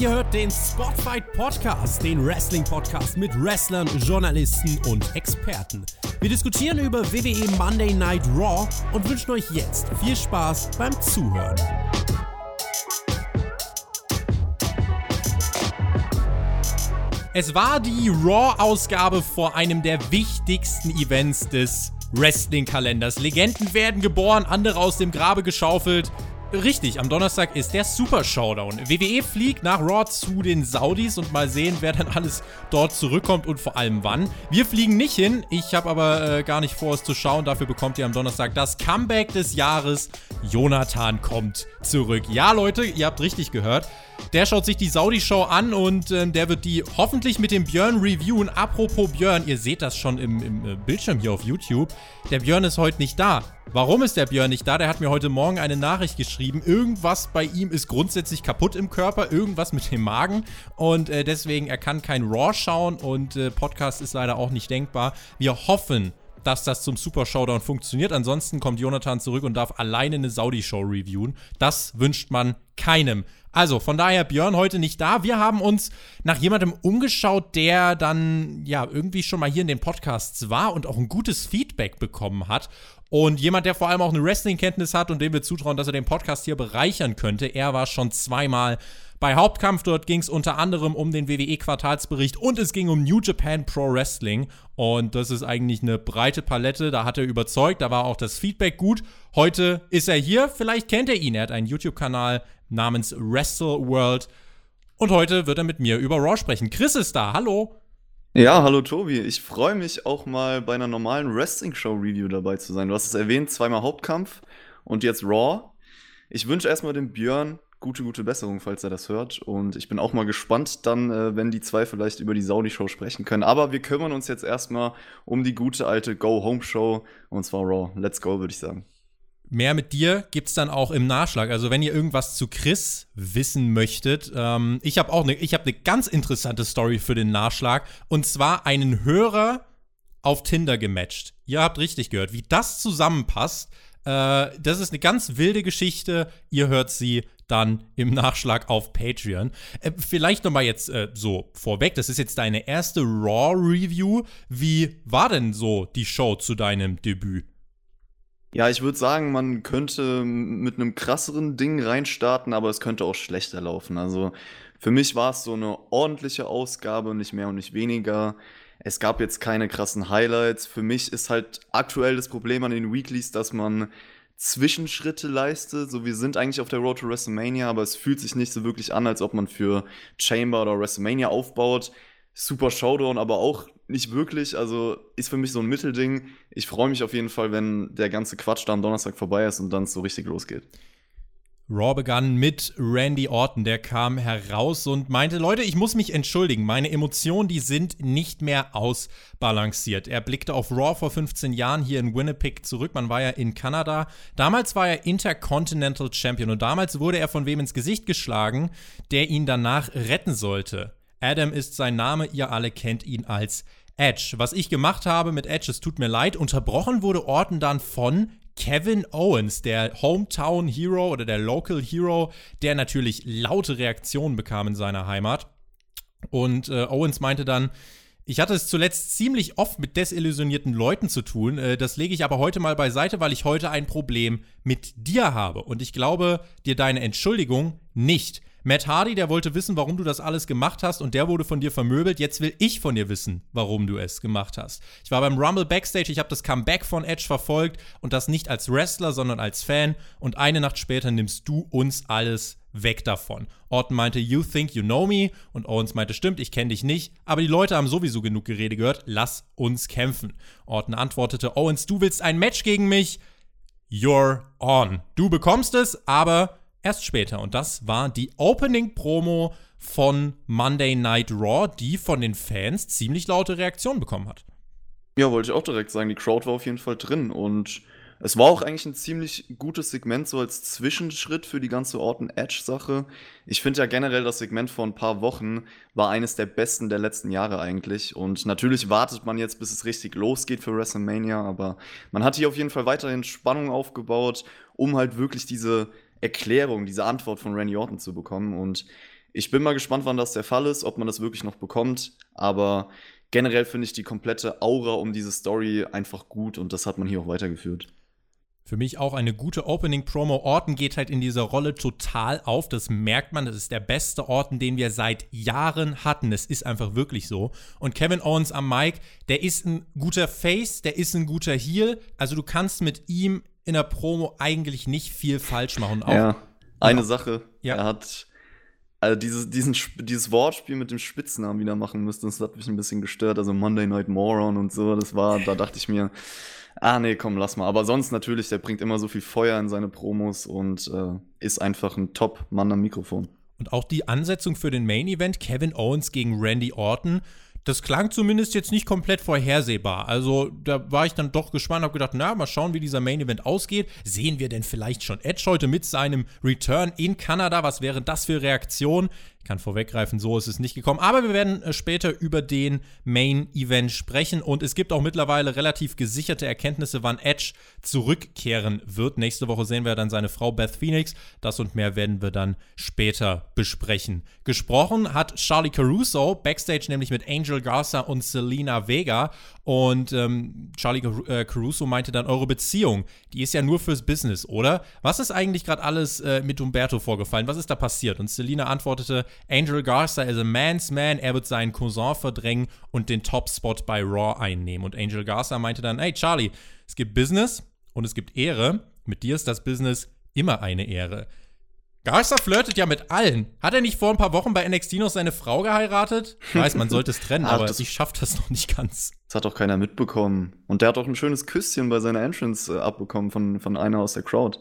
Ihr hört den Spotfight Podcast, den Wrestling Podcast mit Wrestlern, Journalisten und Experten. Wir diskutieren über WWE Monday Night Raw und wünschen euch jetzt viel Spaß beim Zuhören. Es war die Raw-Ausgabe vor einem der wichtigsten Events des Wrestling-Kalenders. Legenden werden geboren, andere aus dem Grabe geschaufelt. Richtig, am Donnerstag ist der Super Showdown. WWE fliegt nach Raw zu den Saudis und mal sehen, wer dann alles dort zurückkommt und vor allem wann. Wir fliegen nicht hin, ich habe aber äh, gar nicht vor, es zu schauen. Dafür bekommt ihr am Donnerstag das Comeback des Jahres. Jonathan kommt zurück. Ja, Leute, ihr habt richtig gehört. Der schaut sich die Saudi-Show an und äh, der wird die hoffentlich mit dem Björn reviewen. Apropos Björn, ihr seht das schon im, im äh, Bildschirm hier auf YouTube. Der Björn ist heute nicht da. Warum ist der Björn nicht da? Der hat mir heute Morgen eine Nachricht geschrieben. Irgendwas bei ihm ist grundsätzlich kaputt im Körper, irgendwas mit dem Magen und äh, deswegen er kann kein Raw schauen und äh, Podcast ist leider auch nicht denkbar. Wir hoffen, dass das zum Super Showdown funktioniert. Ansonsten kommt Jonathan zurück und darf alleine eine Saudi-Show reviewen. Das wünscht man keinem. Also, von daher Björn heute nicht da. Wir haben uns nach jemandem umgeschaut, der dann ja irgendwie schon mal hier in den Podcasts war und auch ein gutes Feedback bekommen hat. Und jemand, der vor allem auch eine Wrestling-Kenntnis hat und dem wir zutrauen, dass er den Podcast hier bereichern könnte. Er war schon zweimal bei Hauptkampf. Dort ging es unter anderem um den WWE-Quartalsbericht und es ging um New Japan Pro Wrestling. Und das ist eigentlich eine breite Palette. Da hat er überzeugt. Da war auch das Feedback gut. Heute ist er hier. Vielleicht kennt ihr ihn. Er hat einen YouTube-Kanal namens Wrestle World. Und heute wird er mit mir über Raw sprechen. Chris ist da. Hallo. Ja, hallo Tobi. Ich freue mich auch mal bei einer normalen Wrestling-Show-Review dabei zu sein. Du hast es erwähnt, zweimal Hauptkampf und jetzt Raw. Ich wünsche erstmal dem Björn gute, gute Besserung, falls er das hört. Und ich bin auch mal gespannt dann, äh, wenn die zwei vielleicht über die Saudi-Show sprechen können. Aber wir kümmern uns jetzt erstmal um die gute alte Go-Home-Show und zwar Raw. Let's go, würde ich sagen. Mehr mit dir gibt es dann auch im Nachschlag. Also wenn ihr irgendwas zu Chris wissen möchtet, ähm, ich habe auch eine, habe eine ganz interessante Story für den Nachschlag und zwar einen Hörer auf Tinder gematcht. Ihr habt richtig gehört, wie das zusammenpasst. Äh, das ist eine ganz wilde Geschichte. Ihr hört sie dann im Nachschlag auf Patreon. Äh, vielleicht noch mal jetzt äh, so vorweg. Das ist jetzt deine erste Raw Review. Wie war denn so die Show zu deinem Debüt? Ja, ich würde sagen, man könnte mit einem krasseren Ding reinstarten, aber es könnte auch schlechter laufen. Also für mich war es so eine ordentliche Ausgabe, nicht mehr und nicht weniger. Es gab jetzt keine krassen Highlights. Für mich ist halt aktuell das Problem an den Weeklies, dass man Zwischenschritte leistet. So, wir sind eigentlich auf der Road to WrestleMania, aber es fühlt sich nicht so wirklich an, als ob man für Chamber oder WrestleMania aufbaut. Super Showdown, aber auch nicht wirklich. Also ist für mich so ein Mittelding. Ich freue mich auf jeden Fall, wenn der ganze Quatsch da am Donnerstag vorbei ist und dann so richtig losgeht. Raw begann mit Randy Orton, der kam heraus und meinte, Leute, ich muss mich entschuldigen, meine Emotionen, die sind nicht mehr ausbalanciert. Er blickte auf Raw vor 15 Jahren hier in Winnipeg zurück, man war ja in Kanada. Damals war er Intercontinental Champion und damals wurde er von wem ins Gesicht geschlagen, der ihn danach retten sollte. Adam ist sein Name, ihr alle kennt ihn als Edge. Was ich gemacht habe mit Edge, es tut mir leid, unterbrochen wurde Orton dann von Kevin Owens, der Hometown Hero oder der Local Hero, der natürlich laute Reaktionen bekam in seiner Heimat. Und äh, Owens meinte dann, ich hatte es zuletzt ziemlich oft mit desillusionierten Leuten zu tun. Äh, das lege ich aber heute mal beiseite, weil ich heute ein Problem mit dir habe. Und ich glaube dir deine Entschuldigung nicht. Matt Hardy, der wollte wissen, warum du das alles gemacht hast und der wurde von dir vermöbelt. Jetzt will ich von dir wissen, warum du es gemacht hast. Ich war beim Rumble Backstage, ich habe das Comeback von Edge verfolgt und das nicht als Wrestler, sondern als Fan und eine Nacht später nimmst du uns alles weg davon. Orton meinte, you think you know me und Owens meinte, stimmt, ich kenne dich nicht, aber die Leute haben sowieso genug Gerede gehört, lass uns kämpfen. Orton antwortete, Owens, du willst ein Match gegen mich? You're on. Du bekommst es, aber erst später. Und das war die Opening-Promo von Monday Night Raw, die von den Fans ziemlich laute Reaktionen bekommen hat. Ja, wollte ich auch direkt sagen. Die Crowd war auf jeden Fall drin und Es war auch eigentlich ein ziemlich gutes Segment, so als Zwischenschritt für die ganze Orton-Edge-Sache. Ich finde ja generell, das Segment vor ein paar Wochen war eines der besten der letzten Jahre eigentlich. Und natürlich wartet man jetzt, bis es richtig losgeht für WrestleMania, aber man hat hier auf jeden Fall weiterhin Spannung aufgebaut, um halt wirklich diese Erklärung, diese Antwort von Randy Orton zu bekommen. Und ich bin mal gespannt, wann das der Fall ist, ob man das wirklich noch bekommt. Aber generell finde ich die komplette Aura um diese Story einfach gut und das hat man hier auch weitergeführt. Für mich auch eine gute Opening-Promo. Orton geht halt in dieser Rolle total auf. Das merkt man. Das ist der beste Orton, den wir seit Jahren hatten. Es ist einfach wirklich so. Und Kevin Owens am Mic, der ist ein guter Face, der ist ein guter Heel. Also du kannst mit ihm in der Promo eigentlich nicht viel falsch machen. Auch, ja, eine ja. Sache. Ja. Er hat also dieses, diesen, dieses Wortspiel mit dem Spitznamen wieder machen müsste, das hat mich ein bisschen gestört. Also Monday Night Moron und so, das war, da dachte ich mir, ah nee, komm, lass mal. Aber sonst natürlich, der bringt immer so viel Feuer in seine Promos und äh, ist einfach ein Top-Mann am Mikrofon. Und auch die Ansetzung für den Main Event, Kevin Owens gegen Randy Orton, das klang zumindest jetzt nicht komplett vorhersehbar. Also da war ich dann doch gespannt, habe gedacht, na, mal schauen, wie dieser Main Event ausgeht. Sehen wir denn vielleicht schon Edge heute mit seinem Return in Kanada? Was wäre das für Reaktion? Ich kann vorweggreifen, so ist es nicht gekommen. Aber wir werden äh, später über den Main Event sprechen und es gibt auch mittlerweile relativ gesicherte Erkenntnisse, wann Edge zurückkehren wird. Nächste Woche sehen wir dann seine Frau Beth Phoenix. Das und mehr werden wir dann später besprechen. Gesprochen hat Charlie Caruso, backstage nämlich mit Angel Garza und Selena Vega. Und ähm, Charlie äh, Caruso meinte dann, eure Beziehung, die ist ja nur fürs Business, oder? Was ist eigentlich gerade alles äh, mit Umberto vorgefallen? Was ist da passiert? Und Selena antwortete, Angel Garza is a man's man, er wird seinen Cousin verdrängen und den Top-Spot bei Raw einnehmen. Und Angel Garza meinte dann, hey Charlie, es gibt Business und es gibt Ehre. Mit dir ist das Business immer eine Ehre. Garza flirtet ja mit allen. Hat er nicht vor ein paar Wochen bei NXT noch seine Frau geheiratet? Ich weiß, man sollte es trennen, aber ich schaff das noch nicht ganz. Das hat doch keiner mitbekommen. Und der hat auch ein schönes Küsschen bei seiner Entrance äh, abbekommen von, von einer aus der Crowd.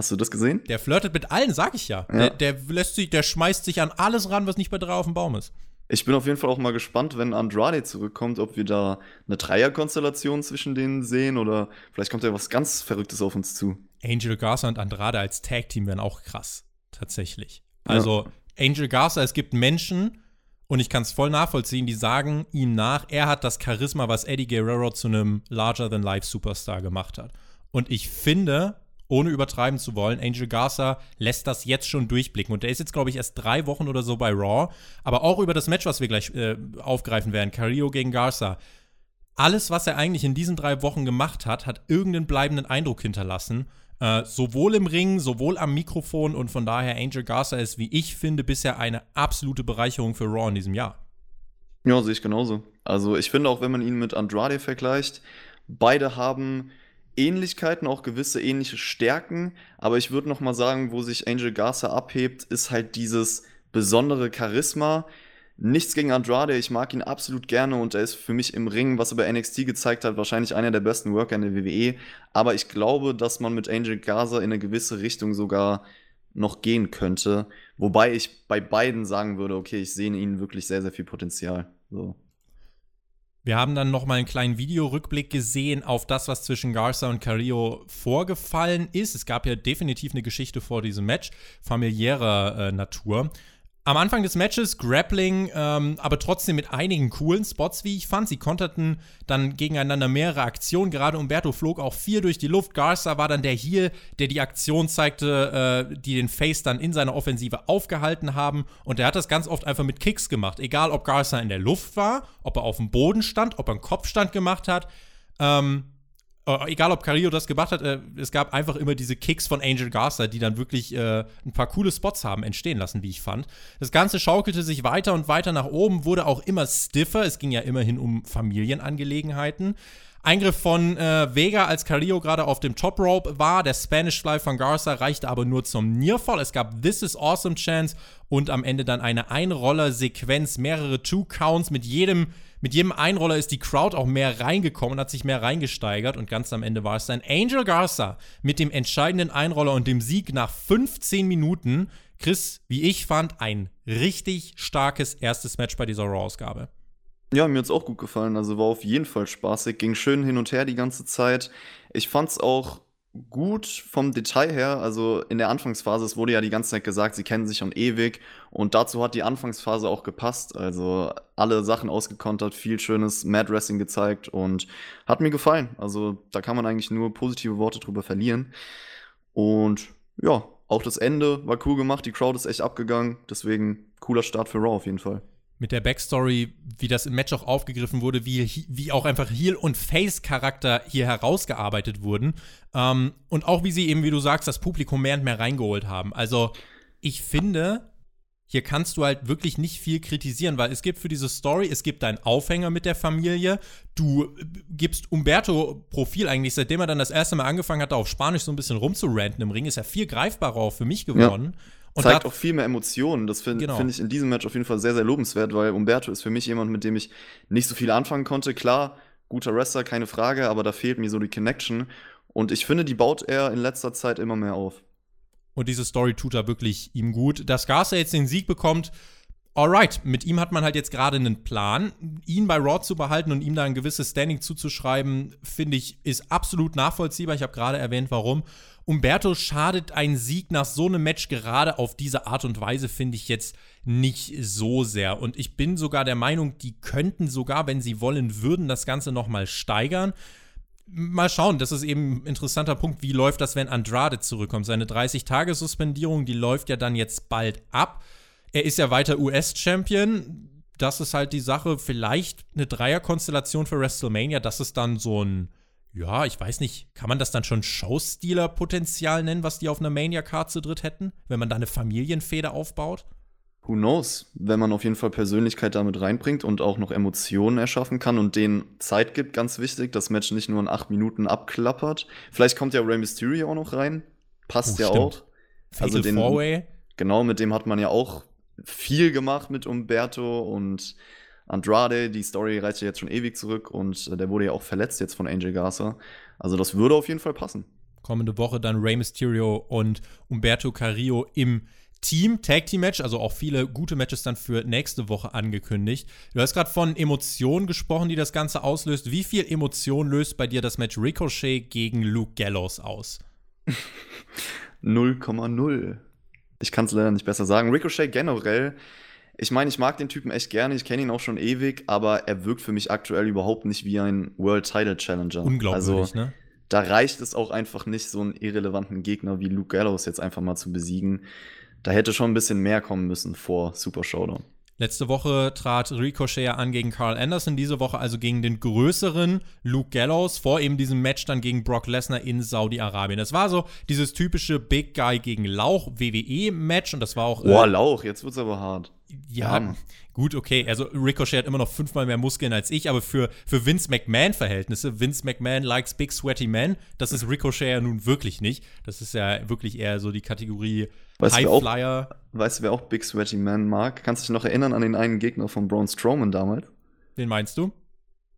Hast du das gesehen? Der flirtet mit allen, sag ich ja. ja. Der, der, lässt sich, der schmeißt sich an alles ran, was nicht bei drei auf dem Baum ist. Ich bin auf jeden Fall auch mal gespannt, wenn Andrade zurückkommt, ob wir da eine Dreierkonstellation zwischen denen sehen oder vielleicht kommt ja was ganz Verrücktes auf uns zu. Angel Garza und Andrade als Tag-Team wären auch krass. Tatsächlich. Also, ja. Angel Garza, es gibt Menschen, und ich kann es voll nachvollziehen, die sagen ihm nach, er hat das Charisma, was Eddie Guerrero zu einem Larger-than-Life-Superstar gemacht hat. Und ich finde, ohne übertreiben zu wollen, Angel Garza lässt das jetzt schon durchblicken. Und der ist jetzt, glaube ich, erst drei Wochen oder so bei Raw. Aber auch über das Match, was wir gleich äh, aufgreifen werden, Carrillo gegen Garza. Alles, was er eigentlich in diesen drei Wochen gemacht hat, hat irgendeinen bleibenden Eindruck hinterlassen. Äh, sowohl im Ring, sowohl am Mikrofon. Und von daher, Angel Garza ist, wie ich finde, bisher eine absolute Bereicherung für Raw in diesem Jahr. Ja, sehe ich genauso. Also ich finde auch, wenn man ihn mit Andrade vergleicht, beide haben Ähnlichkeiten, auch gewisse ähnliche Stärken, aber ich würde noch mal sagen, wo sich Angel Garza abhebt, ist halt dieses besondere Charisma. Nichts gegen Andrade, ich mag ihn absolut gerne und er ist für mich im Ring, was er bei NXT gezeigt hat, wahrscheinlich einer der besten Worker in der WWE. Aber ich glaube, dass man mit Angel Garza in eine gewisse Richtung sogar noch gehen könnte. Wobei ich bei beiden sagen würde, okay, ich sehe in ihnen wirklich sehr, sehr viel Potenzial. So. Wir haben dann noch mal einen kleinen Videorückblick gesehen auf das, was zwischen Garza und Carrillo vorgefallen ist. Es gab ja definitiv eine Geschichte vor diesem Match, familiärer äh, Natur. Am Anfang des Matches Grappling, ähm, aber trotzdem mit einigen coolen Spots, wie ich fand. Sie konterten dann gegeneinander mehrere Aktionen. Gerade Umberto flog auch viel durch die Luft. Garza war dann der hier, der die Aktion zeigte, äh, die den Face dann in seiner Offensive aufgehalten haben. Und er hat das ganz oft einfach mit Kicks gemacht. Egal, ob Garza in der Luft war, ob er auf dem Boden stand, ob er einen Kopfstand gemacht hat. Ähm, äh, egal ob Carrillo das gemacht hat, äh, es gab einfach immer diese Kicks von Angel Garza, die dann wirklich äh, ein paar coole Spots haben entstehen lassen, wie ich fand. Das Ganze schaukelte sich weiter und weiter nach oben, wurde auch immer stiffer. Es ging ja immerhin um Familienangelegenheiten. Eingriff von äh, Vega, als Carrillo gerade auf dem Top Rope war. Der Spanish Fly von Garza reichte aber nur zum Nearfall. Es gab This is Awesome Chance und am Ende dann eine Einroller-Sequenz, mehrere Two Counts mit jedem mit jedem Einroller ist die Crowd auch mehr reingekommen und hat sich mehr reingesteigert. Und ganz am Ende war es dann Angel Garza mit dem entscheidenden Einroller und dem Sieg nach 15 Minuten. Chris, wie ich fand, ein richtig starkes erstes Match bei dieser Raw-Ausgabe. Ja, mir hat es auch gut gefallen. Also war auf jeden Fall spaßig. Ging schön hin und her die ganze Zeit. Ich fand es auch gut vom Detail her. Also in der Anfangsphase, es wurde ja die ganze Zeit gesagt, sie kennen sich schon ewig. Und dazu hat die Anfangsphase auch gepasst. Also alle Sachen ausgekontert, viel schönes Mad Wrestling gezeigt und hat mir gefallen. Also da kann man eigentlich nur positive Worte drüber verlieren. Und ja, auch das Ende war cool gemacht. Die Crowd ist echt abgegangen. Deswegen cooler Start für Raw auf jeden Fall mit der Backstory, wie das im Match auch aufgegriffen wurde, wie, wie auch einfach Heel- und Face-Charakter hier herausgearbeitet wurden. Ähm, und auch wie sie eben, wie du sagst, das Publikum mehr und mehr reingeholt haben. Also, ich finde, hier kannst du halt wirklich nicht viel kritisieren, weil es gibt für diese Story, es gibt einen Aufhänger mit der Familie. Du gibst Umberto Profil eigentlich, seitdem er dann das erste Mal angefangen hat, auf Spanisch so ein bisschen rumzuranten im Ring, ist er viel greifbarer auch für mich geworden. Ja. Und zeigt auch viel mehr Emotionen. Das finde genau. find ich in diesem Match auf jeden Fall sehr, sehr lobenswert, weil Umberto ist für mich jemand, mit dem ich nicht so viel anfangen konnte. Klar, guter Wrestler, keine Frage, aber da fehlt mir so die Connection. Und ich finde, die baut er in letzter Zeit immer mehr auf. Und diese Story tut er wirklich ihm gut. Dass Garza jetzt den Sieg bekommt, alright, mit ihm hat man halt jetzt gerade einen Plan. Ihn bei Raw zu behalten und ihm da ein gewisses Standing zuzuschreiben, finde ich, ist absolut nachvollziehbar. Ich habe gerade erwähnt, warum. Umberto schadet ein Sieg nach so einem Match gerade auf diese Art und Weise, finde ich jetzt nicht so sehr. Und ich bin sogar der Meinung, die könnten sogar, wenn sie wollen würden, das Ganze nochmal steigern. Mal schauen, das ist eben ein interessanter Punkt. Wie läuft das, wenn Andrade zurückkommt? Seine 30-Tage-Suspendierung, die läuft ja dann jetzt bald ab. Er ist ja weiter US-Champion. Das ist halt die Sache. Vielleicht eine Dreierkonstellation für WrestleMania. Das ist dann so ein ja, ich weiß nicht, kann man das dann schon Showstealer-Potenzial nennen, was die auf einer Mania-Card zu dritt hätten, wenn man da eine Familienfeder aufbaut? Who knows? Wenn man auf jeden Fall Persönlichkeit damit reinbringt und auch noch Emotionen erschaffen kann und denen Zeit gibt, ganz wichtig, das Match nicht nur in acht Minuten abklappert. Vielleicht kommt ja Rey Mysterio auch noch rein. Passt oh, ja stimmt. auch. Fatal also den. Genau, mit dem hat man ja auch viel gemacht mit Umberto und Andrade, die Story reicht ja jetzt schon ewig zurück und äh, der wurde ja auch verletzt jetzt von Angel Garza. Also das würde auf jeden Fall passen. Kommende Woche dann Rey Mysterio und Umberto Carrillo im Team, Tag Team Match, also auch viele gute Matches dann für nächste Woche angekündigt. Du hast gerade von Emotionen gesprochen, die das Ganze auslöst. Wie viel Emotion löst bei dir das Match Ricochet gegen Luke Gallows aus? 0,0. Ich kann es leider nicht besser sagen. Ricochet generell ich meine, ich mag den Typen echt gerne, ich kenne ihn auch schon ewig, aber er wirkt für mich aktuell überhaupt nicht wie ein World Title Challenger. Unglaublich, also, ne? Da reicht es auch einfach nicht, so einen irrelevanten Gegner wie Luke Gallows jetzt einfach mal zu besiegen. Da hätte schon ein bisschen mehr kommen müssen vor Super Showdown. Letzte Woche trat Ricochet an gegen Carl Anderson, diese Woche also gegen den größeren Luke Gallows, vor eben diesem Match dann gegen Brock Lesnar in Saudi-Arabien. Das war so dieses typische Big Guy gegen Lauch WWE-Match und das war auch. Boah, äh, Lauch, jetzt wird's aber hart. Ja, ja, gut, okay. Also Ricochet hat immer noch fünfmal mehr Muskeln als ich, aber für, für Vince McMahon-Verhältnisse, Vince McMahon likes big sweaty men, das ist Ricochet ja nun wirklich nicht. Das ist ja wirklich eher so die Kategorie weißt Highflyer. Weißt du, wer auch Big Sweaty Man mag? Kannst du dich noch erinnern an den einen Gegner von Braun Strowman damals? Den meinst du?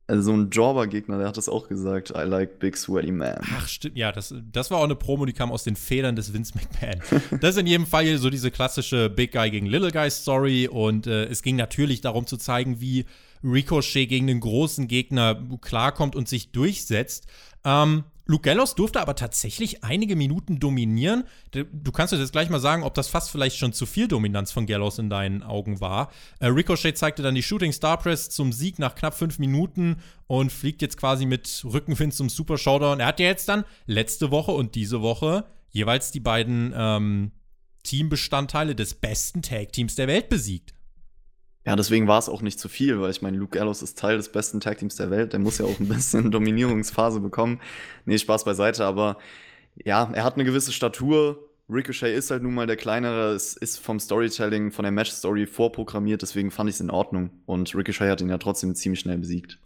Also so ein Jobber-Gegner, der hat das auch gesagt. I like big sweaty man. Ach, stimmt. Ja, das, das war auch eine Promo, die kam aus den Federn des Vince McMahon. das ist in jedem Fall so diese klassische Big Guy gegen Little Guy Story. Und äh, es ging natürlich darum zu zeigen, wie Ricochet gegen den großen Gegner klarkommt und sich durchsetzt. Ähm, Luke Gallows durfte aber tatsächlich einige Minuten dominieren. Du kannst uns jetzt gleich mal sagen, ob das fast vielleicht schon zu viel Dominanz von Gallows in deinen Augen war. Äh, Ricochet zeigte dann die Shooting Star Press zum Sieg nach knapp fünf Minuten und fliegt jetzt quasi mit Rückenwind zum Super Showdown. Er hat ja jetzt dann letzte Woche und diese Woche jeweils die beiden ähm, Teambestandteile des besten Tag Teams der Welt besiegt. Ja, deswegen war es auch nicht zu viel, weil ich meine, Luke Gallows ist Teil des besten Tag Teams der Welt. Der muss ja auch ein bisschen Dominierungsphase bekommen. Nee, Spaß beiseite, aber ja, er hat eine gewisse Statur. Ricochet ist halt nun mal der kleinere. Es ist vom Storytelling, von der Match-Story vorprogrammiert, deswegen fand ich es in Ordnung. Und Ricochet hat ihn ja trotzdem ziemlich schnell besiegt.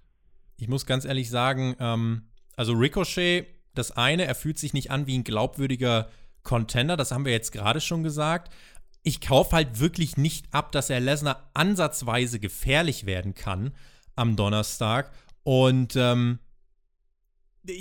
Ich muss ganz ehrlich sagen, ähm, also Ricochet, das eine, er fühlt sich nicht an wie ein glaubwürdiger Contender, das haben wir jetzt gerade schon gesagt ich kaufe halt wirklich nicht ab, dass er Lesnar ansatzweise gefährlich werden kann am Donnerstag. Und ähm,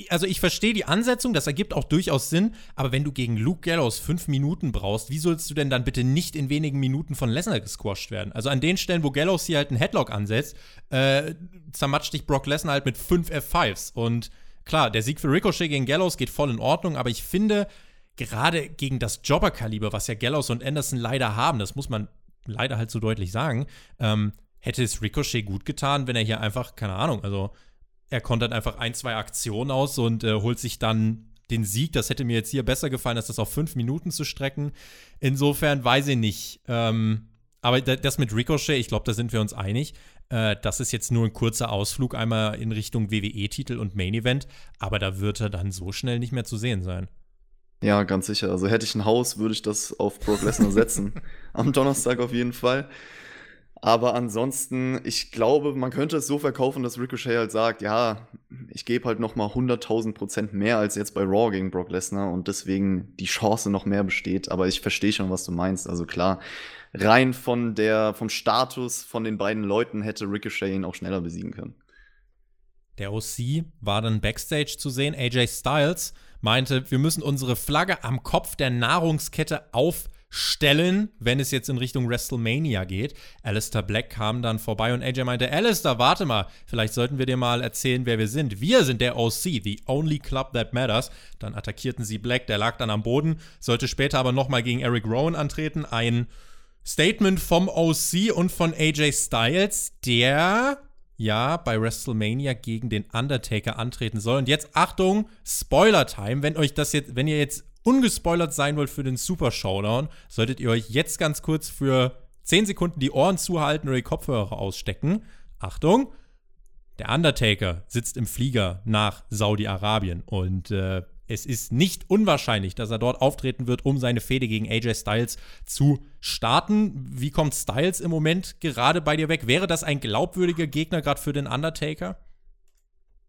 also ich verstehe die Ansetzung, das ergibt auch durchaus Sinn, aber wenn du gegen Luke Gallows fünf Minuten brauchst, wie sollst du denn dann bitte nicht in wenigen Minuten von Lesnar gesquasht werden? Also an den Stellen, wo Gallows hier halt einen Headlock ansetzt, äh, zermatscht dich Brock Lesnar halt mit fünf F5s und klar, der Sieg für Ricochet gegen Gallows geht voll in Ordnung, aber ich finde, gerade gegen das Jobber-Kaliber, was ja Gallows und Anderson leider haben, das muss man leider halt so deutlich sagen, ähm, hätte es Ricochet gut getan, wenn er hier einfach, keine Ahnung, also er kontert einfach ein, zwei Aktionen aus und äh, holt sich dann den Sieg. Das hätte mir jetzt hier besser gefallen, als das auf fünf Minuten zu strecken. Insofern weiß ich nicht. Ähm, aber das mit Ricochet, ich glaube, da sind wir uns einig. Äh, das ist jetzt nur ein kurzer Ausflug einmal in Richtung WWE-Titel und Main Event. Aber da wird er dann so schnell nicht mehr zu sehen sein. Ja, ganz sicher. Also hätte ich ein Haus, würde ich das auf Brock Lesnar setzen. Am Donnerstag auf jeden Fall. Aber ansonsten, ich glaube, man könnte es so verkaufen, dass Ricochet halt sagt, ja, ich gebe halt noch mal 100.000 Prozent mehr als jetzt bei Raw gegen Brock Lesnar und deswegen die Chance noch mehr besteht. Aber ich verstehe schon, was du meinst. Also klar, rein von der, vom Status von den beiden Leuten hätte Ricochet ihn auch schneller besiegen können. Der OC war dann backstage zu sehen. AJ Styles meinte, wir müssen unsere Flagge am Kopf der Nahrungskette aufstellen, wenn es jetzt in Richtung WrestleMania geht. Alistair Black kam dann vorbei und AJ meinte, Alistair, warte mal, vielleicht sollten wir dir mal erzählen, wer wir sind. Wir sind der OC, the only club that matters. Dann attackierten sie Black, der lag dann am Boden, sollte später aber nochmal gegen Eric Rowan antreten. Ein Statement vom OC und von AJ Styles, der ja bei WrestleMania gegen den Undertaker antreten soll. Und jetzt Achtung, Spoiler-Time. Wenn euch das jetzt, wenn ihr jetzt ungespoilert sein wollt für den Super Showdown, solltet ihr euch jetzt ganz kurz für 10 Sekunden die Ohren zuhalten oder die Kopfhörer ausstecken. Achtung! Der Undertaker sitzt im Flieger nach Saudi-Arabien und äh, es ist nicht unwahrscheinlich, dass er dort auftreten wird, um seine Fehde gegen AJ Styles zu starten. Wie kommt Styles im Moment gerade bei dir weg? Wäre das ein glaubwürdiger Gegner gerade für den Undertaker?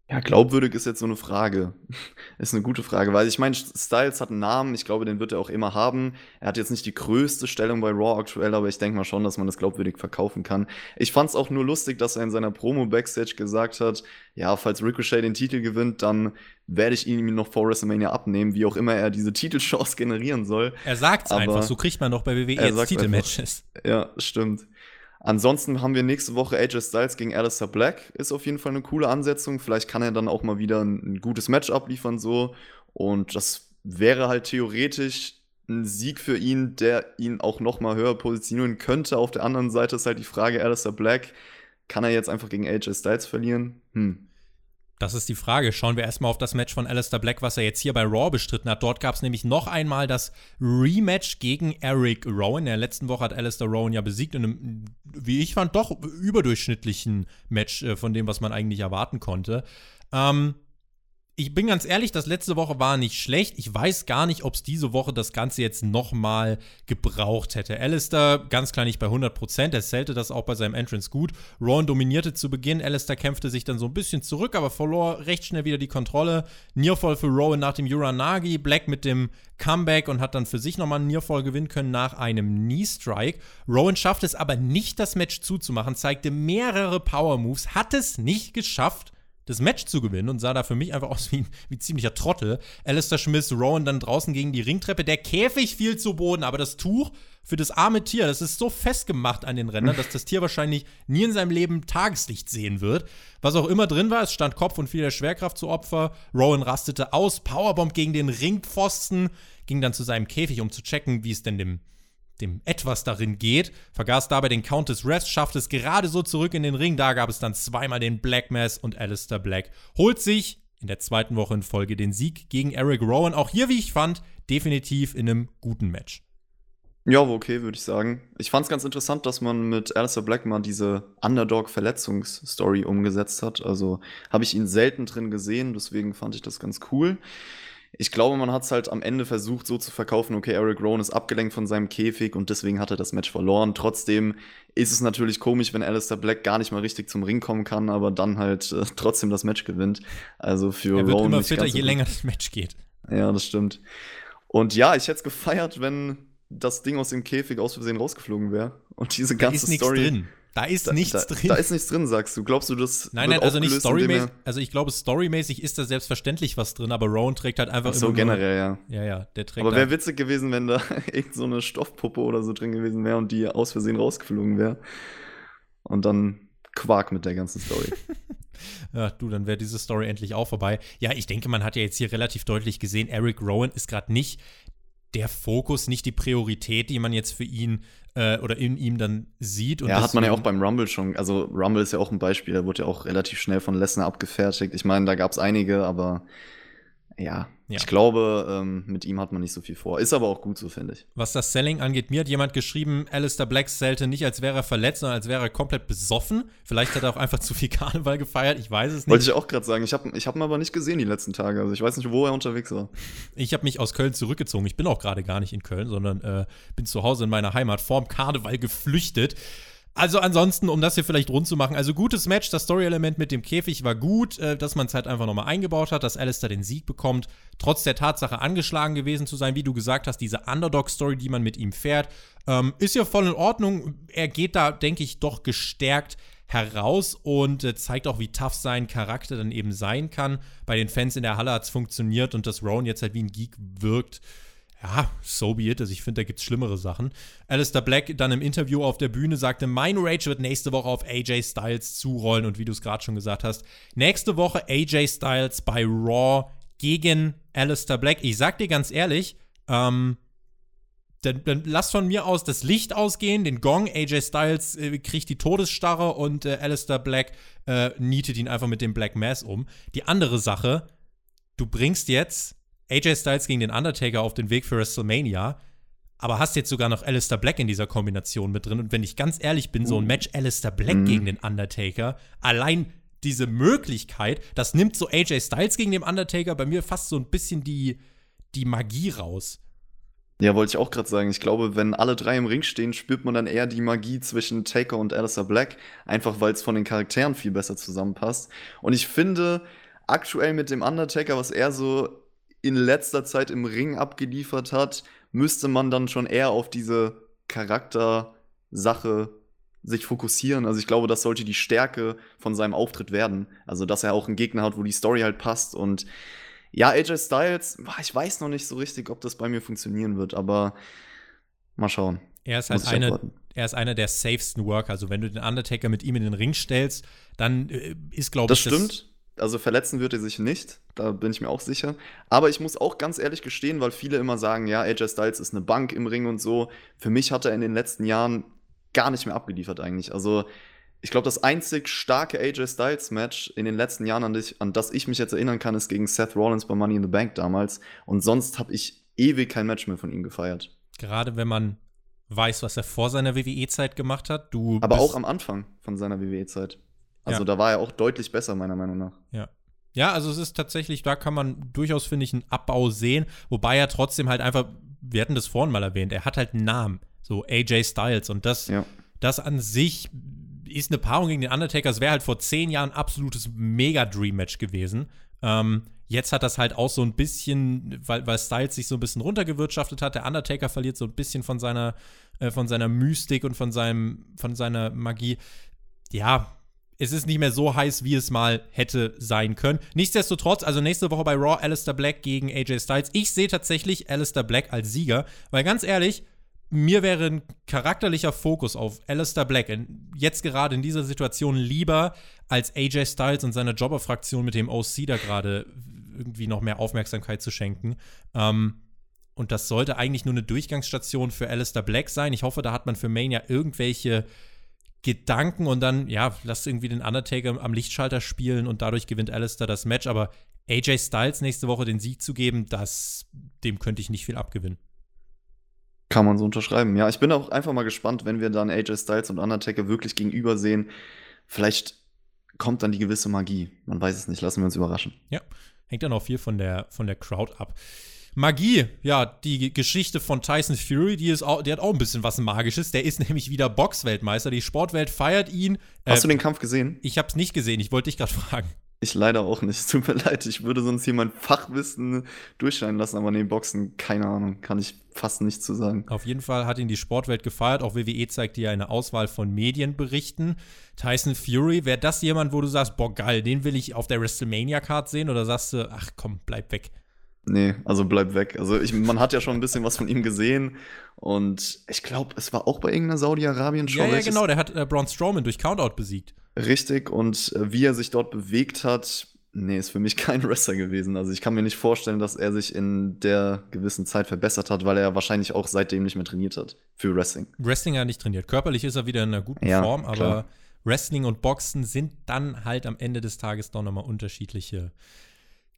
Ja, glaubwürdig ist jetzt so eine Frage. ist eine gute Frage, weil ich meine, Styles hat einen Namen, ich glaube, den wird er auch immer haben. Er hat jetzt nicht die größte Stellung bei Raw aktuell, aber ich denke mal schon, dass man das glaubwürdig verkaufen kann. Ich fand es auch nur lustig, dass er in seiner Promo Backstage gesagt hat, ja, falls Ricochet den Titel gewinnt, dann werde ich ihn ihm noch vor WrestleMania abnehmen, wie auch immer er diese Titelchance generieren soll. Er sagt es einfach, so kriegt man doch bei WWE jetzt Titelmatches. Ja, stimmt. Ansonsten haben wir nächste Woche AJ Styles gegen Alistair Black. Ist auf jeden Fall eine coole Ansetzung. Vielleicht kann er dann auch mal wieder ein, ein gutes Match abliefern, so. Und das wäre halt theoretisch ein Sieg für ihn, der ihn auch noch mal höher positionieren könnte. Auf der anderen Seite ist halt die Frage, Alistair Black, kann er jetzt einfach gegen AJ Styles verlieren? Hm. Das ist die Frage. Schauen wir erstmal auf das Match von Alistair Black, was er jetzt hier bei Raw bestritten hat. Dort gab es nämlich noch einmal das Rematch gegen Eric Rowan. In der letzten Woche hat Alistair Rowan ja besiegt in einem, wie ich fand, doch überdurchschnittlichen Match äh, von dem, was man eigentlich erwarten konnte. Ähm, ich bin ganz ehrlich, das letzte Woche war nicht schlecht. Ich weiß gar nicht, ob es diese Woche das Ganze jetzt nochmal gebraucht hätte. Alistair ganz klar nicht bei 100%. Er zählte das auch bei seinem Entrance gut. Ron dominierte zu Beginn. Alistair kämpfte sich dann so ein bisschen zurück, aber verlor recht schnell wieder die Kontrolle. Nearfall für Rowan nach dem Uranagi. Black mit dem Comeback und hat dann für sich nochmal einen Nearfall gewinnen können nach einem Knee-Strike. Rowan schafft es aber nicht, das Match zuzumachen, zeigte mehrere Power-Moves, hat es nicht geschafft, das Match zu gewinnen und sah da für mich einfach aus wie, wie ziemlicher Trottel. Alistair Smith, Rowan dann draußen gegen die Ringtreppe. Der Käfig fiel zu Boden, aber das Tuch für das arme Tier, das ist so festgemacht an den Rändern, dass das Tier wahrscheinlich nie in seinem Leben Tageslicht sehen wird. Was auch immer drin war, es stand Kopf und fiel der Schwerkraft zu Opfer. Rowan rastete aus, Powerbomb gegen den Ringpfosten, ging dann zu seinem Käfig, um zu checken, wie es denn dem dem etwas darin geht, vergaß dabei den Countess Rest, schafft es gerade so zurück in den Ring. Da gab es dann zweimal den Black Mass und Alistair Black holt sich in der zweiten Woche in Folge den Sieg gegen Eric Rowan. Auch hier, wie ich fand, definitiv in einem guten Match. Ja, okay, würde ich sagen. Ich fand es ganz interessant, dass man mit Alistair Black mal diese Underdog-Verletzungsstory umgesetzt hat. Also habe ich ihn selten drin gesehen, deswegen fand ich das ganz cool ich glaube, man hat es halt am Ende versucht, so zu verkaufen, okay, Eric Rowan ist abgelenkt von seinem Käfig und deswegen hat er das Match verloren. Trotzdem ist es natürlich komisch, wenn Alistair Black gar nicht mal richtig zum Ring kommen kann, aber dann halt äh, trotzdem das Match gewinnt. Also für er wird Rowan immer fitter, je länger das Match geht. Ja, das stimmt. Und ja, ich hätte es gefeiert, wenn das Ding aus dem Käfig aus Versehen rausgeflogen wäre und diese ganze da ist Story. Drin. Da ist da, nichts da, drin. Da ist nichts drin, sagst du. Glaubst du, das Nein, nein, also nicht storymäßig. Also ich glaube, storymäßig ist da selbstverständlich was drin, aber Rowan trägt halt einfach Ach so, generell, ja. Ja, ja, der trägt Aber wäre witzig gewesen, wenn da irgend so eine Stoffpuppe oder so drin gewesen wäre und die aus Versehen rausgeflogen wäre. Und dann Quark mit der ganzen Story. Ja, du, dann wäre diese Story endlich auch vorbei. Ja, ich denke, man hat ja jetzt hier relativ deutlich gesehen, Eric Rowan ist gerade nicht der Fokus, nicht die Priorität, die man jetzt für ihn äh, oder in ihm dann sieht. Und ja, hat man ja auch beim Rumble schon. Also Rumble ist ja auch ein Beispiel, da wurde ja auch relativ schnell von Lesnar abgefertigt. Ich meine, da gab es einige, aber ja, ja. Ich glaube, ähm, mit ihm hat man nicht so viel vor. Ist aber auch gut so, finde ich. Was das Selling angeht, mir hat jemand geschrieben, Alistair Black zählte nicht, als wäre er verletzt, sondern als wäre er komplett besoffen. Vielleicht hat er auch einfach zu viel Karneval gefeiert, ich weiß es nicht. Wollte ich auch gerade sagen. Ich habe ich hab ihn aber nicht gesehen die letzten Tage. Also ich weiß nicht, wo er unterwegs war. Ich habe mich aus Köln zurückgezogen. Ich bin auch gerade gar nicht in Köln, sondern äh, bin zu Hause in meiner Heimat vorm Karneval geflüchtet. Also ansonsten, um das hier vielleicht rund zu machen, also gutes Match, das Story-Element mit dem Käfig war gut, äh, dass man es halt einfach nochmal eingebaut hat, dass Alistair den Sieg bekommt, trotz der Tatsache angeschlagen gewesen zu sein, wie du gesagt hast, diese Underdog-Story, die man mit ihm fährt, ähm, ist ja voll in Ordnung. Er geht da, denke ich, doch gestärkt heraus und äh, zeigt auch, wie tough sein Charakter dann eben sein kann. Bei den Fans in der Halle hat es funktioniert und dass Rowan jetzt halt wie ein Geek wirkt ja, so be it. Also ich finde, da gibt es schlimmere Sachen. Alistair Black dann im Interview auf der Bühne sagte, mein Rage wird nächste Woche auf AJ Styles zurollen. Und wie du es gerade schon gesagt hast, nächste Woche AJ Styles bei Raw gegen Alistair Black. Ich sag dir ganz ehrlich, ähm, dann, dann, lass von mir aus das Licht ausgehen, den Gong. AJ Styles äh, kriegt die Todesstarre und äh, Alistair Black äh, nietet ihn einfach mit dem Black Mass um. Die andere Sache, du bringst jetzt AJ Styles gegen den Undertaker auf den Weg für WrestleMania, aber hast jetzt sogar noch Alistair Black in dieser Kombination mit drin. Und wenn ich ganz ehrlich bin, so ein uh. Match Alistair Black mhm. gegen den Undertaker, allein diese Möglichkeit, das nimmt so AJ Styles gegen den Undertaker bei mir fast so ein bisschen die, die Magie raus. Ja, wollte ich auch gerade sagen. Ich glaube, wenn alle drei im Ring stehen, spürt man dann eher die Magie zwischen Taker und Alistair Black, einfach weil es von den Charakteren viel besser zusammenpasst. Und ich finde, aktuell mit dem Undertaker, was er so in letzter Zeit im Ring abgeliefert hat, müsste man dann schon eher auf diese Charaktersache sich fokussieren. Also ich glaube, das sollte die Stärke von seinem Auftritt werden. Also dass er auch einen Gegner hat, wo die Story halt passt. Und ja, AJ Styles, ich weiß noch nicht so richtig, ob das bei mir funktionieren wird, aber mal schauen. Er ist halt eine, er ist einer der safesten Worker. Also wenn du den Undertaker mit ihm in den Ring stellst, dann äh, ist, glaube ich, das stimmt also verletzen wird er sich nicht, da bin ich mir auch sicher. Aber ich muss auch ganz ehrlich gestehen, weil viele immer sagen, ja, AJ Styles ist eine Bank im Ring und so. Für mich hat er in den letzten Jahren gar nicht mehr abgeliefert eigentlich. Also ich glaube, das einzig starke AJ Styles Match in den letzten Jahren, an, dich, an das ich mich jetzt erinnern kann, ist gegen Seth Rollins bei Money in the Bank damals. Und sonst habe ich ewig kein Match mehr von ihm gefeiert. Gerade wenn man weiß, was er vor seiner WWE-Zeit gemacht hat. Du Aber auch am Anfang von seiner WWE-Zeit. Also ja. da war er auch deutlich besser, meiner Meinung nach. Ja. Ja, also es ist tatsächlich, da kann man durchaus, finde ich, einen Abbau sehen, wobei er trotzdem halt einfach, wir hatten das vorhin mal erwähnt, er hat halt einen Namen, so AJ Styles und das, ja. das an sich ist eine Paarung gegen den Undertaker, es wäre halt vor zehn Jahren ein absolutes Mega-Dream-Match gewesen. Ähm, jetzt hat das halt auch so ein bisschen, weil, weil Styles sich so ein bisschen runtergewirtschaftet hat, der Undertaker verliert so ein bisschen von seiner, äh, von seiner Mystik und von seinem, von seiner Magie. Ja, es ist nicht mehr so heiß, wie es mal hätte sein können. Nichtsdestotrotz, also nächste Woche bei Raw, Alistair Black gegen AJ Styles. Ich sehe tatsächlich Alistair Black als Sieger, weil ganz ehrlich, mir wäre ein charakterlicher Fokus auf Alistair Black in, jetzt gerade in dieser Situation lieber als AJ Styles und seiner Jobber-Fraktion mit dem OC da gerade irgendwie noch mehr Aufmerksamkeit zu schenken. Ähm, und das sollte eigentlich nur eine Durchgangsstation für Alistair Black sein. Ich hoffe, da hat man für Mania irgendwelche Gedanken und dann, ja, lass irgendwie den Undertaker am Lichtschalter spielen und dadurch gewinnt Alistair das Match. Aber AJ Styles nächste Woche den Sieg zu geben, das, dem könnte ich nicht viel abgewinnen. Kann man so unterschreiben. Ja, ich bin auch einfach mal gespannt, wenn wir dann AJ Styles und Undertaker wirklich gegenüber sehen. Vielleicht kommt dann die gewisse Magie. Man weiß es nicht. Lassen wir uns überraschen. Ja, hängt dann auch viel von der, von der Crowd ab. Magie, ja, die Geschichte von Tyson Fury, die, ist auch, die hat auch ein bisschen was Magisches. Der ist nämlich wieder Boxweltmeister. Die Sportwelt feiert ihn. Hast äh, du den Kampf gesehen? Ich habe es nicht gesehen. Ich wollte dich gerade fragen. Ich leider auch nicht. Es tut mir leid. Ich würde sonst hier mein Fachwissen durchscheinen lassen, aber nee, Boxen, keine Ahnung. Kann ich fast nichts zu sagen. Auf jeden Fall hat ihn die Sportwelt gefeiert. Auch WWE zeigt dir eine Auswahl von Medienberichten. Tyson Fury, wäre das jemand, wo du sagst, boah, geil, den will ich auf der WrestleMania-Card sehen? Oder sagst du, ach komm, bleib weg? Nee, also bleib weg. Also ich, man hat ja schon ein bisschen was von ihm gesehen und ich glaube, es war auch bei irgendeiner Saudi-Arabien-Show. Ja, ja, genau, der hat äh, Braun Strowman durch Countout besiegt. Richtig, und äh, wie er sich dort bewegt hat, nee, ist für mich kein Wrestler gewesen. Also ich kann mir nicht vorstellen, dass er sich in der gewissen Zeit verbessert hat, weil er wahrscheinlich auch seitdem nicht mehr trainiert hat für Wrestling. Wrestling hat er nicht trainiert. Körperlich ist er wieder in einer guten Ja, Form, aber klar. Wrestling und Boxen sind dann halt am Ende des Tages doch nochmal unterschiedliche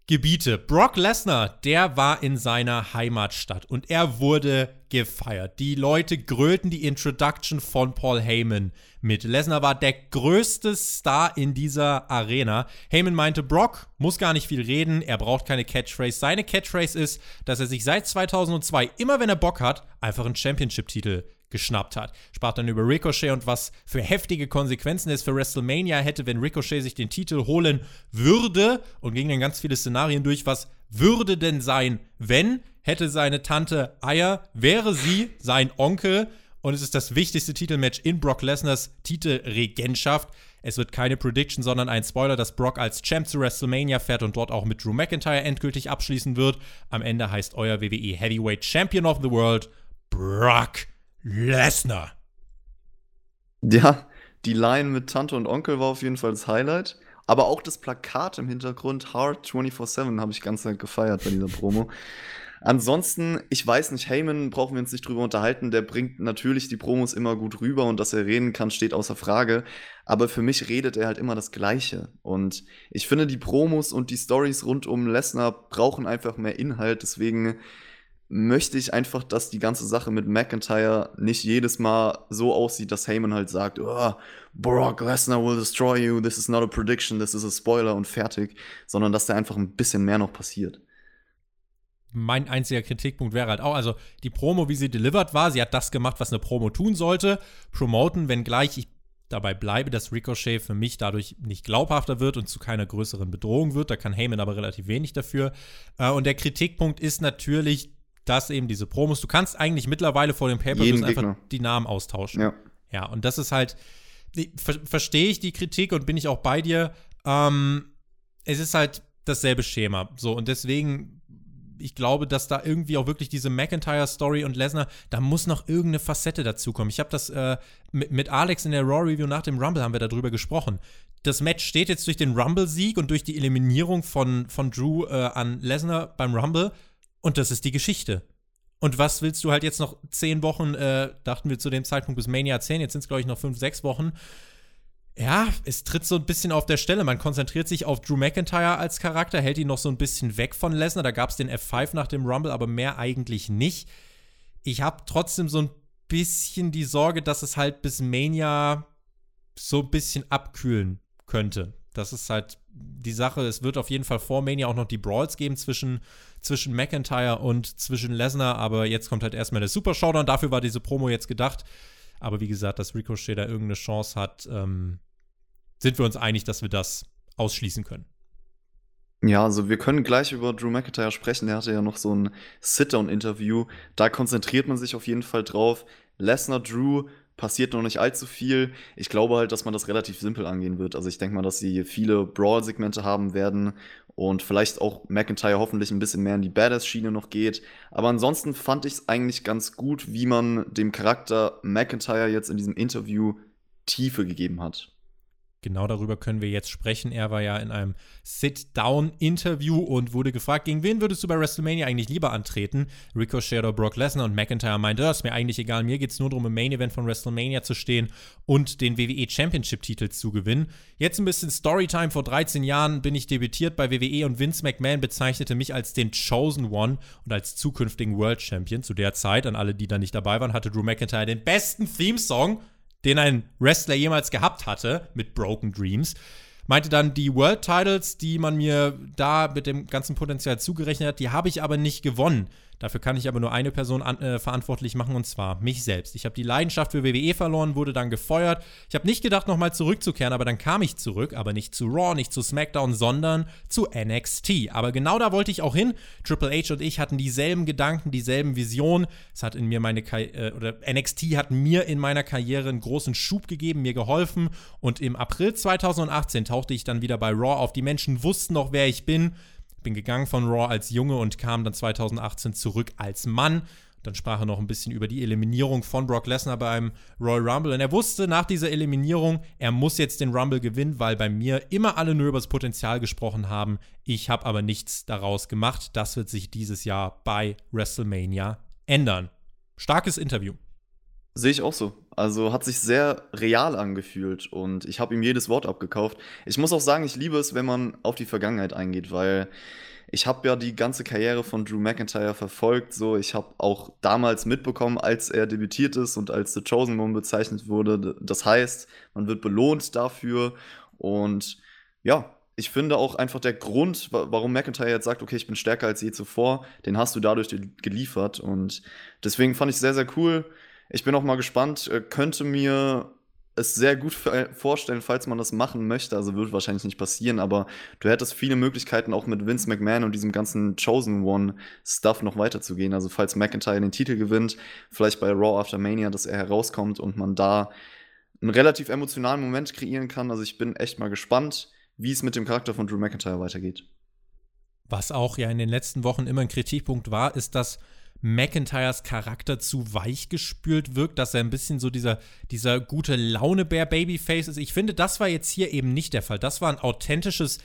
Gebiete. Brock Lesnar, der war in seiner Heimatstadt und er wurde gefeiert. Die Leute grölten die Introduction von Paul Heyman mit. Lesnar war der größte Star in dieser Arena. Heyman meinte, Brock muss gar nicht viel reden, er braucht keine Catchphrase. Seine Catchphrase ist, dass er sich seit 2002, immer wenn er Bock hat, einfach einen Championship-Titel geschnappt hat. Sprach dann über Ricochet und was für heftige Konsequenzen es für WrestleMania hätte, wenn Ricochet sich den Titel holen würde und ging dann ganz viele Szenarien durch, was würde denn sein, wenn hätte seine Tante Eier, wäre sie sein Onkel und es ist das wichtigste Titelmatch in Brock Lesnars Titelregentschaft. Es wird keine Prediction, sondern ein Spoiler, dass Brock als Champ zu WrestleMania fährt und dort auch mit Drew McIntyre endgültig abschließen wird. Am Ende heißt euer WWE Heavyweight Champion of the World Brock Lesnar. Ja, die Line mit Tante und Onkel war auf jeden Fall das Highlight. Aber auch das Plakat im Hintergrund, Hard 24-7, habe ich ganz nett gefeiert bei dieser Promo. Ansonsten, ich weiß nicht, Heyman brauchen wir uns nicht drüber unterhalten. Der bringt natürlich die Promos immer gut rüber und dass er reden kann, steht außer Frage. Aber für mich redet er halt immer das Gleiche. Und ich finde, die Promos und die Stories rund um Lesnar brauchen einfach mehr Inhalt. Deswegen möchte ich einfach, dass die ganze Sache mit McIntyre nicht jedes Mal so aussieht, dass Heyman halt sagt, oh, Brock Lesnar will destroy you, this is not a prediction, this is a spoiler und fertig, sondern dass da einfach ein bisschen mehr noch passiert. mein einziger Kritikpunkt wäre halt auch, also die Promo, wie sie delivered war, sie hat das gemacht, was eine Promo tun sollte. Promoten, wenngleich ich dabei bleibe, dass Ricochet für mich dadurch nicht glaubhafter wird und zu keiner größeren Bedrohung wird. Da kann Heyman aber relativ wenig dafür. Äh, und der Kritikpunkt ist natürlich, dass eben diese Promos, du kannst eigentlich mittlerweile vor dem Paper Jeden einfach die Namen austauschen. Ja. Ja, und das ist halt, ver verstehe ich die Kritik und bin ich auch bei dir. Ähm, es ist halt dasselbe Schema. So, und deswegen, ich glaube, dass da irgendwie auch wirklich diese McIntyre-Story und Lesnar, da muss noch irgendeine Facette dazukommen. Ich habe das äh, mit, mit Alex in der Raw-Review nach dem Rumble haben wir darüber gesprochen. Das Match steht jetzt durch den Rumble-Sieg und durch die Eliminierung von, von Drew äh, an Lesnar beim Rumble und das ist die Geschichte. Und was willst du halt jetzt noch zehn Wochen, äh, dachten wir zu dem Zeitpunkt bis Mania 10, jetzt sind es, glaube ich, noch fünf, sechs Wochen. Ja, es tritt so ein bisschen auf der Stelle. Man konzentriert sich auf Drew McIntyre als Charakter, hält ihn noch so ein bisschen weg von Lesnar. Da gab es den F5 nach dem Rumble, aber mehr eigentlich nicht. Ich habe trotzdem so ein bisschen die Sorge, dass es halt bis Mania so ein bisschen abkühlen könnte. Das ist halt die Sache. Es wird auf jeden Fall vor Mania auch noch die Brawls geben zwischen, zwischen McIntyre und zwischen Lesnar, aber jetzt kommt halt erstmal der Super Showdown. Dafür war diese Promo jetzt gedacht. Aber wie gesagt, dass Ricochet da irgendeine Chance hat, ähm, sind wir uns einig, dass wir das ausschließen können. Ja, also wir können gleich über Drew McIntyre sprechen. Der hatte ja noch so ein Sit-Down-Interview. Da konzentriert man sich auf jeden Fall drauf. Lesnar, Drew, passiert noch nicht allzu viel. Ich glaube halt, dass man das relativ simpel angehen wird. Also ich denke mal, dass sie viele Brawl-Segmente haben werden und vielleicht auch McIntyre hoffentlich ein bisschen mehr in die Badass-Schiene noch geht. Aber ansonsten fand ich es eigentlich ganz gut, wie man dem Charakter McIntyre jetzt in diesem Interview Tiefe gegeben hat. Genau darüber können wir jetzt sprechen. Er war ja in einem Sit-Down-Interview und wurde gefragt, gegen wen würdest du bei WrestleMania eigentlich lieber antreten? Ricochet oder Brock Lesnar und McIntyre meinte, das ist mir eigentlich egal, mir geht es nur darum, im Main-Event von WrestleMania zu stehen und den WWE Championship-Titel zu gewinnen. Jetzt ein bisschen Storytime. Vor 13 Jahren bin ich debütiert bei WWE und Vince McMahon bezeichnete mich als den Chosen One und als zukünftigen World Champion. Zu der Zeit, an alle, die da nicht dabei waren, hatte Drew McIntyre den besten Theme-Song den ein Wrestler jemals gehabt hatte, mit Broken Dreams. Meinte dann, die World Titles, die man mir da mit dem ganzen Potenzial zugerechnet hat, die habe ich aber nicht gewonnen. Dafür kann ich aber nur eine Person an, äh, verantwortlich machen und zwar mich selbst. Ich habe die Leidenschaft für WWE verloren, wurde dann gefeuert. Ich habe nicht gedacht, nochmal zurückzukehren, aber dann kam ich zurück, aber nicht zu Raw, nicht zu SmackDown, sondern zu NXT. Aber genau da wollte ich auch hin. Triple H und ich hatten dieselben Gedanken, dieselben Visionen. Es hat in mir meine Ka äh, oder NXT hat mir in meiner Karriere einen großen Schub gegeben, mir geholfen und im April 2018 tauchte ich dann wieder bei Raw auf. Die Menschen wussten noch, wer ich bin bin gegangen von Raw als Junge und kam dann 2018 zurück als Mann. Dann sprach er noch ein bisschen über die Eliminierung von Brock Lesnar beim Royal Rumble. Und er wusste nach dieser Eliminierung, er muss jetzt den Rumble gewinnen, weil bei mir immer alle nur über das Potenzial gesprochen haben. Ich habe aber nichts daraus gemacht. Das wird sich dieses Jahr bei WrestleMania ändern. Starkes Interview. Sehe ich auch so. Also hat sich sehr real angefühlt und ich habe ihm jedes Wort abgekauft. Ich muss auch sagen, ich liebe es, wenn man auf die Vergangenheit eingeht, weil ich habe ja die ganze Karriere von Drew McIntyre verfolgt. So, ich habe auch damals mitbekommen, als er debütiert ist und als The Chosen One bezeichnet wurde. Das heißt, man wird belohnt dafür. Und ja, ich finde auch einfach der Grund, warum McIntyre jetzt sagt, okay, ich bin stärker als je zuvor, den hast du dadurch geliefert. Und deswegen fand ich sehr, sehr cool. Ich bin auch mal gespannt, äh, könnte mir es sehr gut vorstellen, falls man das machen möchte. Also wird wahrscheinlich nicht passieren, aber du hättest viele Möglichkeiten, auch mit Vince McMahon und diesem ganzen Chosen One-Stuff noch weiterzugehen. Also falls McIntyre den Titel gewinnt, vielleicht bei Raw After Mania, dass er herauskommt und man da einen relativ emotionalen Moment kreieren kann. Also ich bin echt mal gespannt, wie es mit dem Charakter von Drew McIntyre weitergeht. Was auch ja in den letzten Wochen immer ein Kritikpunkt war, ist, dass McIntyres Charakter zu weich gespült wirkt, dass er ein bisschen so dieser, dieser gute Launebär-Babyface ist. Ich finde, das war jetzt hier eben nicht der Fall. Das war ein authentisches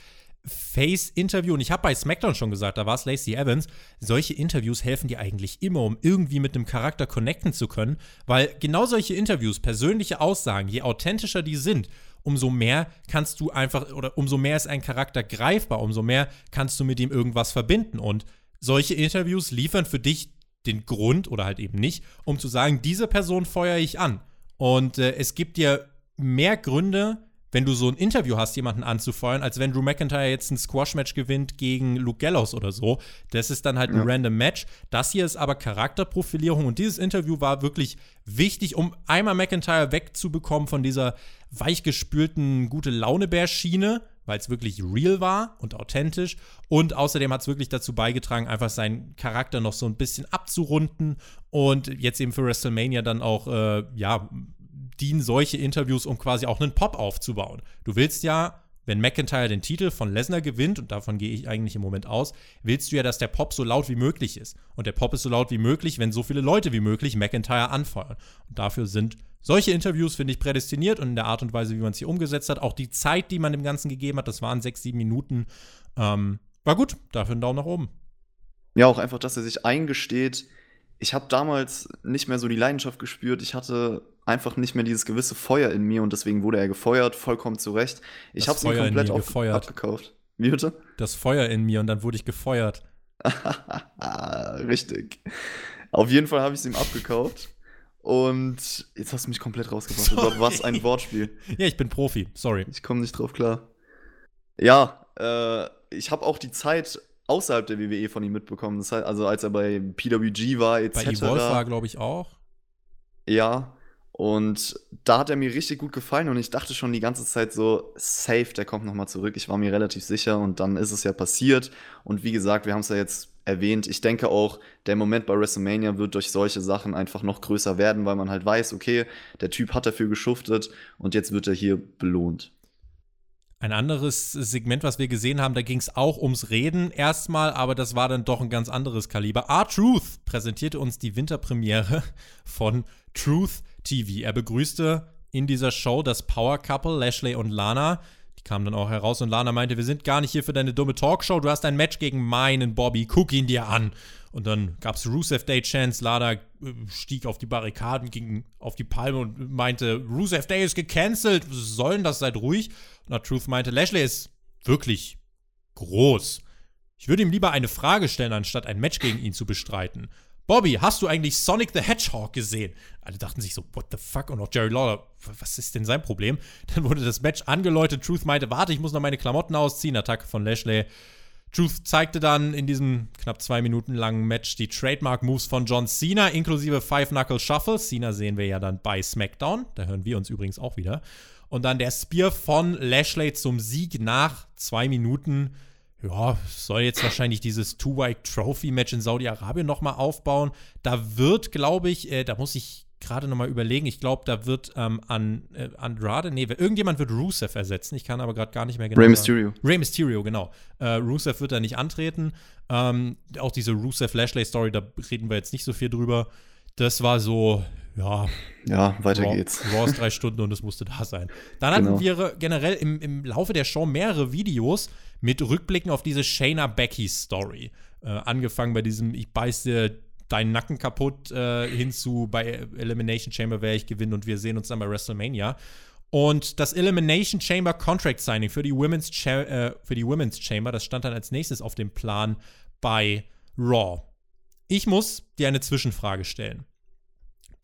Face-Interview. Und ich habe bei SmackDown schon gesagt, da war es Lacey Evans. Solche Interviews helfen dir eigentlich immer, um irgendwie mit einem Charakter connecten zu können, weil genau solche Interviews, persönliche Aussagen, je authentischer die sind, umso mehr kannst du einfach, oder umso mehr ist ein Charakter greifbar, umso mehr kannst du mit ihm irgendwas verbinden. Und solche Interviews liefern für dich den Grund oder halt eben nicht, um zu sagen, diese Person feuere ich an. Und äh, es gibt dir mehr Gründe, wenn du so ein Interview hast, jemanden anzufeuern, als wenn Drew McIntyre jetzt ein Squash-Match gewinnt gegen Luke Gallows oder so. Das ist dann halt ein random Match. Das hier ist aber Charakterprofilierung und dieses Interview war wirklich wichtig, um einmal McIntyre wegzubekommen von dieser weichgespülten gute Laune-Bär-Schiene weil es wirklich real war und authentisch. Und außerdem hat es wirklich dazu beigetragen, einfach seinen Charakter noch so ein bisschen abzurunden. Und jetzt eben für WrestleMania dann auch, äh, ja, dienen solche Interviews, um quasi auch einen Pop aufzubauen. Du willst ja, wenn McIntyre den Titel von Lesnar gewinnt, und davon gehe ich eigentlich im Moment aus, willst du ja, dass der Pop so laut wie möglich ist. Und der Pop ist so laut wie möglich, wenn so viele Leute wie möglich McIntyre anfeuern. Und dafür sind solche Interviews finde ich prädestiniert und in der Art und Weise, wie man es hier umgesetzt hat, auch die Zeit, die man dem Ganzen gegeben hat, das waren sechs, sieben Minuten, ähm, war gut. Dafür einen Daumen nach oben. Ja, auch einfach, dass er sich eingesteht, ich habe damals nicht mehr so die Leidenschaft gespürt. Ich hatte einfach nicht mehr dieses gewisse Feuer in mir und deswegen wurde er gefeuert, vollkommen zu Recht. Ich habe es ihm komplett auf, abgekauft. Wie bitte? Das Feuer in mir und dann wurde ich gefeuert. Richtig. Auf jeden Fall habe ich es ihm abgekauft. Und jetzt hast du mich komplett rausgebracht. Gott, was ein Wortspiel. ja, ich bin Profi, sorry. Ich komme nicht drauf klar. Ja, äh, ich habe auch die Zeit außerhalb der WWE von ihm mitbekommen. Das heißt, also als er bei PWG war, etc. Bei Evolve war, glaube ich, auch. Ja, und da hat er mir richtig gut gefallen und ich dachte schon die ganze Zeit so, safe, der kommt nochmal zurück. Ich war mir relativ sicher und dann ist es ja passiert. Und wie gesagt, wir haben es ja jetzt erwähnt. Ich denke auch, der Moment bei WrestleMania wird durch solche Sachen einfach noch größer werden, weil man halt weiß, okay, der Typ hat dafür geschuftet und jetzt wird er hier belohnt. Ein anderes Segment, was wir gesehen haben, da ging es auch ums Reden erstmal, aber das war dann doch ein ganz anderes Kaliber. R-Truth präsentierte uns die Winterpremiere von Truth TV. Er begrüßte in dieser Show das Power Couple Lashley und Lana kam dann auch heraus und Lana meinte, wir sind gar nicht hier für deine dumme Talkshow, du hast ein Match gegen meinen Bobby, guck ihn dir an. Und dann gab es Rusev Day Chance, Lana äh, stieg auf die Barrikaden, ging auf die Palme und meinte, Rusev Day ist gecancelt, was soll denn das, seid ruhig. Und Truth meinte, Lashley ist wirklich groß. Ich würde ihm lieber eine Frage stellen, anstatt ein Match gegen ihn zu bestreiten. Bobby, hast du eigentlich Sonic the Hedgehog gesehen? Alle dachten sich so, what the fuck? Und auch Jerry Lawler, was ist denn sein Problem? Dann wurde das Match angeläutet. Truth meinte, warte, ich muss noch meine Klamotten ausziehen. Attacke von Lashley. Truth zeigte dann in diesem knapp zwei Minuten langen Match die Trademark-Moves von John Cena, inklusive Five Knuckle Shuffle. Cena sehen wir ja dann bei SmackDown. Da hören wir uns übrigens auch wieder. Und dann der Spear von Lashley zum Sieg nach zwei Minuten ja, soll jetzt wahrscheinlich dieses Two-White Trophy-Match in Saudi-Arabien nochmal aufbauen. Da wird, glaube ich, äh, da muss ich gerade noch mal überlegen. Ich glaube, da wird ähm, an, äh, Andrade, nee, irgendjemand wird Rusev ersetzen. Ich kann aber gerade gar nicht mehr genau Rey Mysterio. Sagen. Rey Mysterio, genau. Äh, Rusev wird da nicht antreten. Ähm, auch diese Rusev-Lashley-Story, da reden wir jetzt nicht so viel drüber. Das war so, ja. Ja, weiter Raw, geht's. Raws drei Stunden und es musste da sein. Dann genau. hatten wir generell im, im Laufe der Show mehrere Videos mit Rückblicken auf diese Shayna Becky Story. Äh, angefangen bei diesem, ich beiß dir deinen Nacken kaputt äh, hinzu bei Elimination Chamber werde ich gewinnen und wir sehen uns dann bei WrestleMania. Und das Elimination Chamber Contract Signing für die Women's, Cha äh, für die Women's Chamber, das stand dann als nächstes auf dem Plan bei Raw. Ich muss dir eine Zwischenfrage stellen.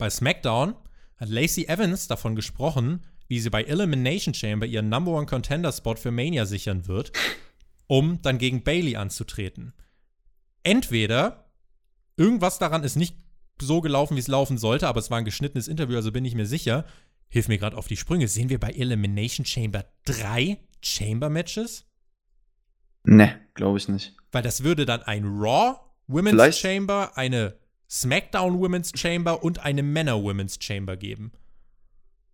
Bei SmackDown hat Lacey Evans davon gesprochen, wie sie bei Elimination Chamber ihren Number One Contender Spot für Mania sichern wird, um dann gegen Bailey anzutreten. Entweder irgendwas daran ist nicht so gelaufen, wie es laufen sollte, aber es war ein geschnittenes Interview, also bin ich mir sicher. Hilf mir gerade auf die Sprünge. Sehen wir bei Elimination Chamber drei Chamber-Matches? Ne, glaube ich nicht. Weil das würde dann ein Raw Women's Vielleicht. Chamber, eine SmackDown Women's Chamber und eine Männer Women's Chamber geben.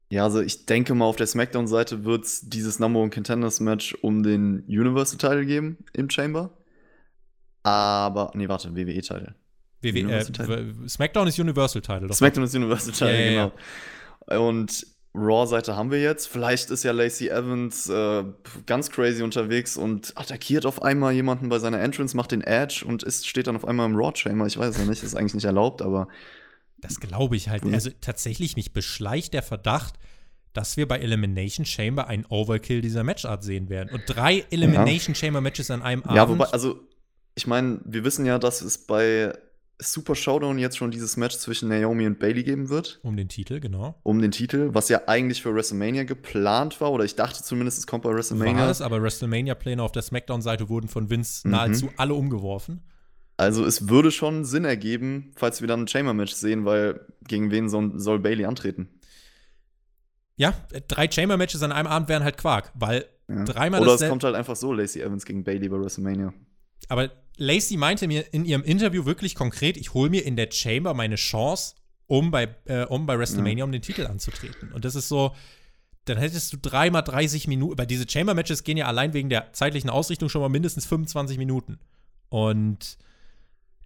Ja, also ich denke mal, auf der SmackDown-Seite wird es dieses Number One Contenders Match um den Universal Title geben im Chamber. Aber, nee, warte, WWE-Title. WWE, äh, SmackDown ist Universal Title. SmackDown ist Universal Title, ja, ja, genau. Und Raw-Seite haben wir jetzt. Vielleicht ist ja Lacey Evans äh, ganz crazy unterwegs und attackiert auf einmal jemanden bei seiner Entrance, macht den Edge und ist, steht dann auf einmal im Raw-Chamber. Ich weiß es ja nicht, ist eigentlich nicht erlaubt, aber. Das glaube ich halt. Also tatsächlich, mich beschleicht der Verdacht, dass wir bei Elimination Chamber einen Overkill dieser Matchart sehen werden. Und drei Elimination ja. Chamber Matches an einem Abend. Ja, wobei, also, ich meine, wir wissen ja, dass es bei Super Showdown jetzt schon dieses Match zwischen Naomi und Bailey geben wird. Um den Titel, genau. Um den Titel, was ja eigentlich für WrestleMania geplant war, oder ich dachte zumindest, es kommt bei WrestleMania. War es, aber WrestleMania-Pläne auf der SmackDown-Seite wurden von Vince mhm. nahezu alle umgeworfen. Also es würde schon Sinn ergeben, falls wir dann ein Chamber-Match sehen, weil gegen wen soll, Bailey antreten? Ja, drei Chamber-Matches an einem Abend wären halt Quark, weil ja. dreimal Oder es kommt halt einfach so Lacey Evans gegen Bailey bei WrestleMania. Aber Lacey meinte mir in ihrem Interview wirklich konkret, ich hole mir in der Chamber meine Chance, um bei, äh, um bei WrestleMania um den Titel anzutreten. Und das ist so, dann hättest du dreimal 30 Minuten, weil diese Chamber-Matches gehen ja allein wegen der zeitlichen Ausrichtung schon mal mindestens 25 Minuten. Und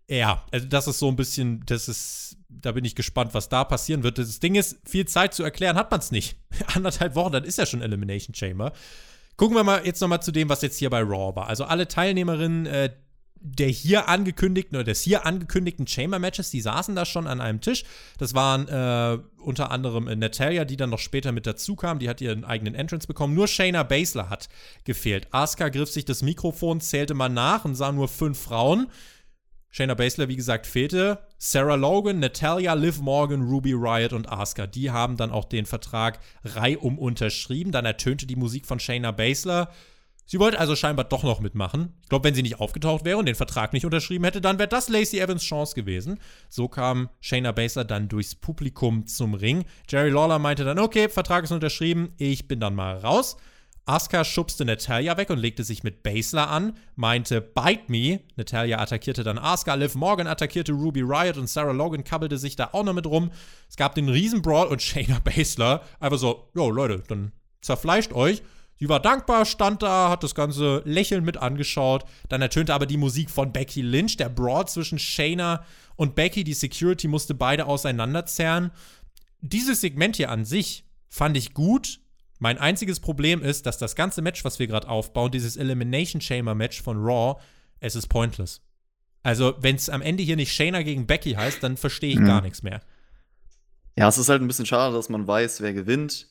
ja, also das ist so ein bisschen, das ist, da bin ich gespannt, was da passieren wird. Das Ding ist, viel Zeit zu erklären hat man es nicht. Anderthalb Wochen, dann ist ja schon Elimination Chamber. Gucken wir mal jetzt noch mal zu dem, was jetzt hier bei Raw war. Also alle Teilnehmerinnen äh, der hier angekündigten oder des hier angekündigten Chamber-Matches, die saßen da schon an einem Tisch. Das waren äh, unter anderem äh, Natalia, die dann noch später mit dazu kam. Die hat ihren eigenen Entrance bekommen. Nur Shayna Baszler hat gefehlt. Asuka griff sich das Mikrofon, zählte mal nach und sah nur fünf Frauen. Shayna Baszler, wie gesagt, fehlte. Sarah Logan, Natalia, Liv Morgan, Ruby Riot und Asuka. Die haben dann auch den Vertrag reihum unterschrieben. Dann ertönte die Musik von Shayna Baszler. Sie wollte also scheinbar doch noch mitmachen. Ich glaube, wenn sie nicht aufgetaucht wäre und den Vertrag nicht unterschrieben hätte, dann wäre das Lacey Evans Chance gewesen. So kam Shayna Baszler dann durchs Publikum zum Ring. Jerry Lawler meinte dann, okay, Vertrag ist unterschrieben, ich bin dann mal raus. Asuka schubste Natalia weg und legte sich mit Baszler an, meinte Bite me. Natalia attackierte dann Asuka, Liv Morgan attackierte Ruby Riot und Sarah Logan kabbelte sich da auch noch mit rum. Es gab den Riesenbrawl und Shayna Baszler einfach so, jo Leute, dann zerfleischt euch. Sie war dankbar, stand da, hat das Ganze lächelnd mit angeschaut. Dann ertönte aber die Musik von Becky Lynch, der Brawl zwischen Shayna und Becky. Die Security musste beide auseinanderzerren. Dieses Segment hier an sich fand ich gut, mein einziges Problem ist, dass das ganze Match, was wir gerade aufbauen, dieses Elimination Chamber Match von Raw, es ist pointless. Also, wenn es am Ende hier nicht Shayna gegen Becky heißt, dann verstehe ich mhm. gar nichts mehr. Ja, es ist halt ein bisschen schade, dass man weiß, wer gewinnt.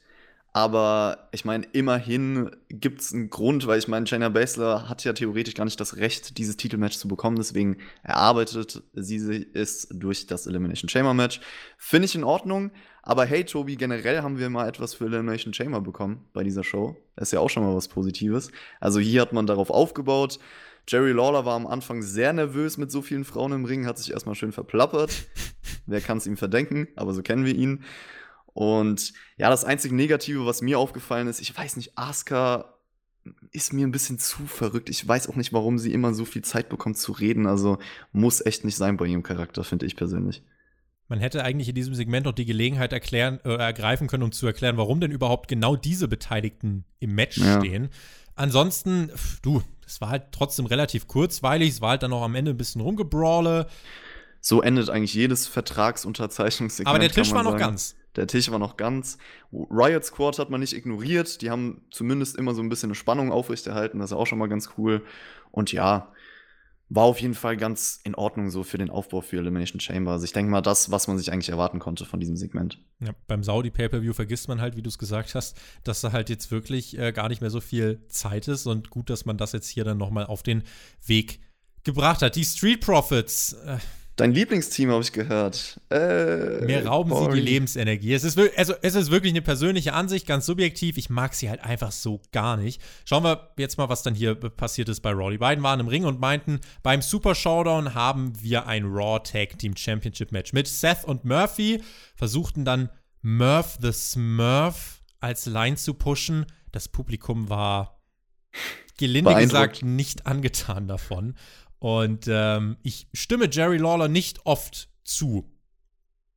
Aber ich meine, immerhin gibt es einen Grund, weil ich meine, Shayna Baszler hat ja theoretisch gar nicht das Recht, dieses Titelmatch zu bekommen. Deswegen erarbeitet sie es durch das Elimination Chamber Match. Finde ich in Ordnung. Aber hey, Tobi, generell haben wir mal etwas für Elimination Chamber bekommen bei dieser Show. Ist ja auch schon mal was Positives. Also hier hat man darauf aufgebaut. Jerry Lawler war am Anfang sehr nervös mit so vielen Frauen im Ring, hat sich erstmal schön verplappert. Wer kann es ihm verdenken? Aber so kennen wir ihn. Und ja, das einzige Negative, was mir aufgefallen ist, ich weiß nicht, Asuka ist mir ein bisschen zu verrückt. Ich weiß auch nicht, warum sie immer so viel Zeit bekommt zu reden. Also muss echt nicht sein bei ihrem Charakter, finde ich persönlich. man hätte eigentlich in diesem Segment noch die Gelegenheit erklären, äh, ergreifen können, um zu erklären, warum denn überhaupt genau diese Beteiligten im Match ja. stehen. Ansonsten, du, es war halt trotzdem relativ kurzweilig. Es war halt dann auch am Ende ein bisschen rumgebrawle. So endet eigentlich jedes Vertragsunterzeichnungssegment. Aber der Tisch war noch ganz. Der Tisch war noch ganz. Riot Squad hat man nicht ignoriert. Die haben zumindest immer so ein bisschen eine Spannung aufrechterhalten. Das ist auch schon mal ganz cool. Und ja, war auf jeden Fall ganz in Ordnung so für den Aufbau für Elimination Chamber. Also ich denke mal, das, was man sich eigentlich erwarten konnte von diesem Segment. Ja, beim Saudi Pay-Per-View vergisst man halt, wie du es gesagt hast, dass da halt jetzt wirklich äh, gar nicht mehr so viel Zeit ist und gut, dass man das jetzt hier dann nochmal auf den Weg gebracht hat. Die Street Profits, äh, Dein Lieblingsteam habe ich gehört. Äh, Mir rauben boring. sie die Lebensenergie. Es ist, also, es ist wirklich eine persönliche Ansicht, ganz subjektiv. Ich mag sie halt einfach so gar nicht. Schauen wir jetzt mal, was dann hier passiert ist bei Raw. Die beiden waren im Ring und meinten, beim Super Showdown haben wir ein Raw Tag Team Championship Match mit Seth und Murphy. Versuchten dann Murph the Smurf als Line zu pushen. Das Publikum war gelinde gesagt nicht angetan davon. Und ähm, ich stimme Jerry Lawler nicht oft zu.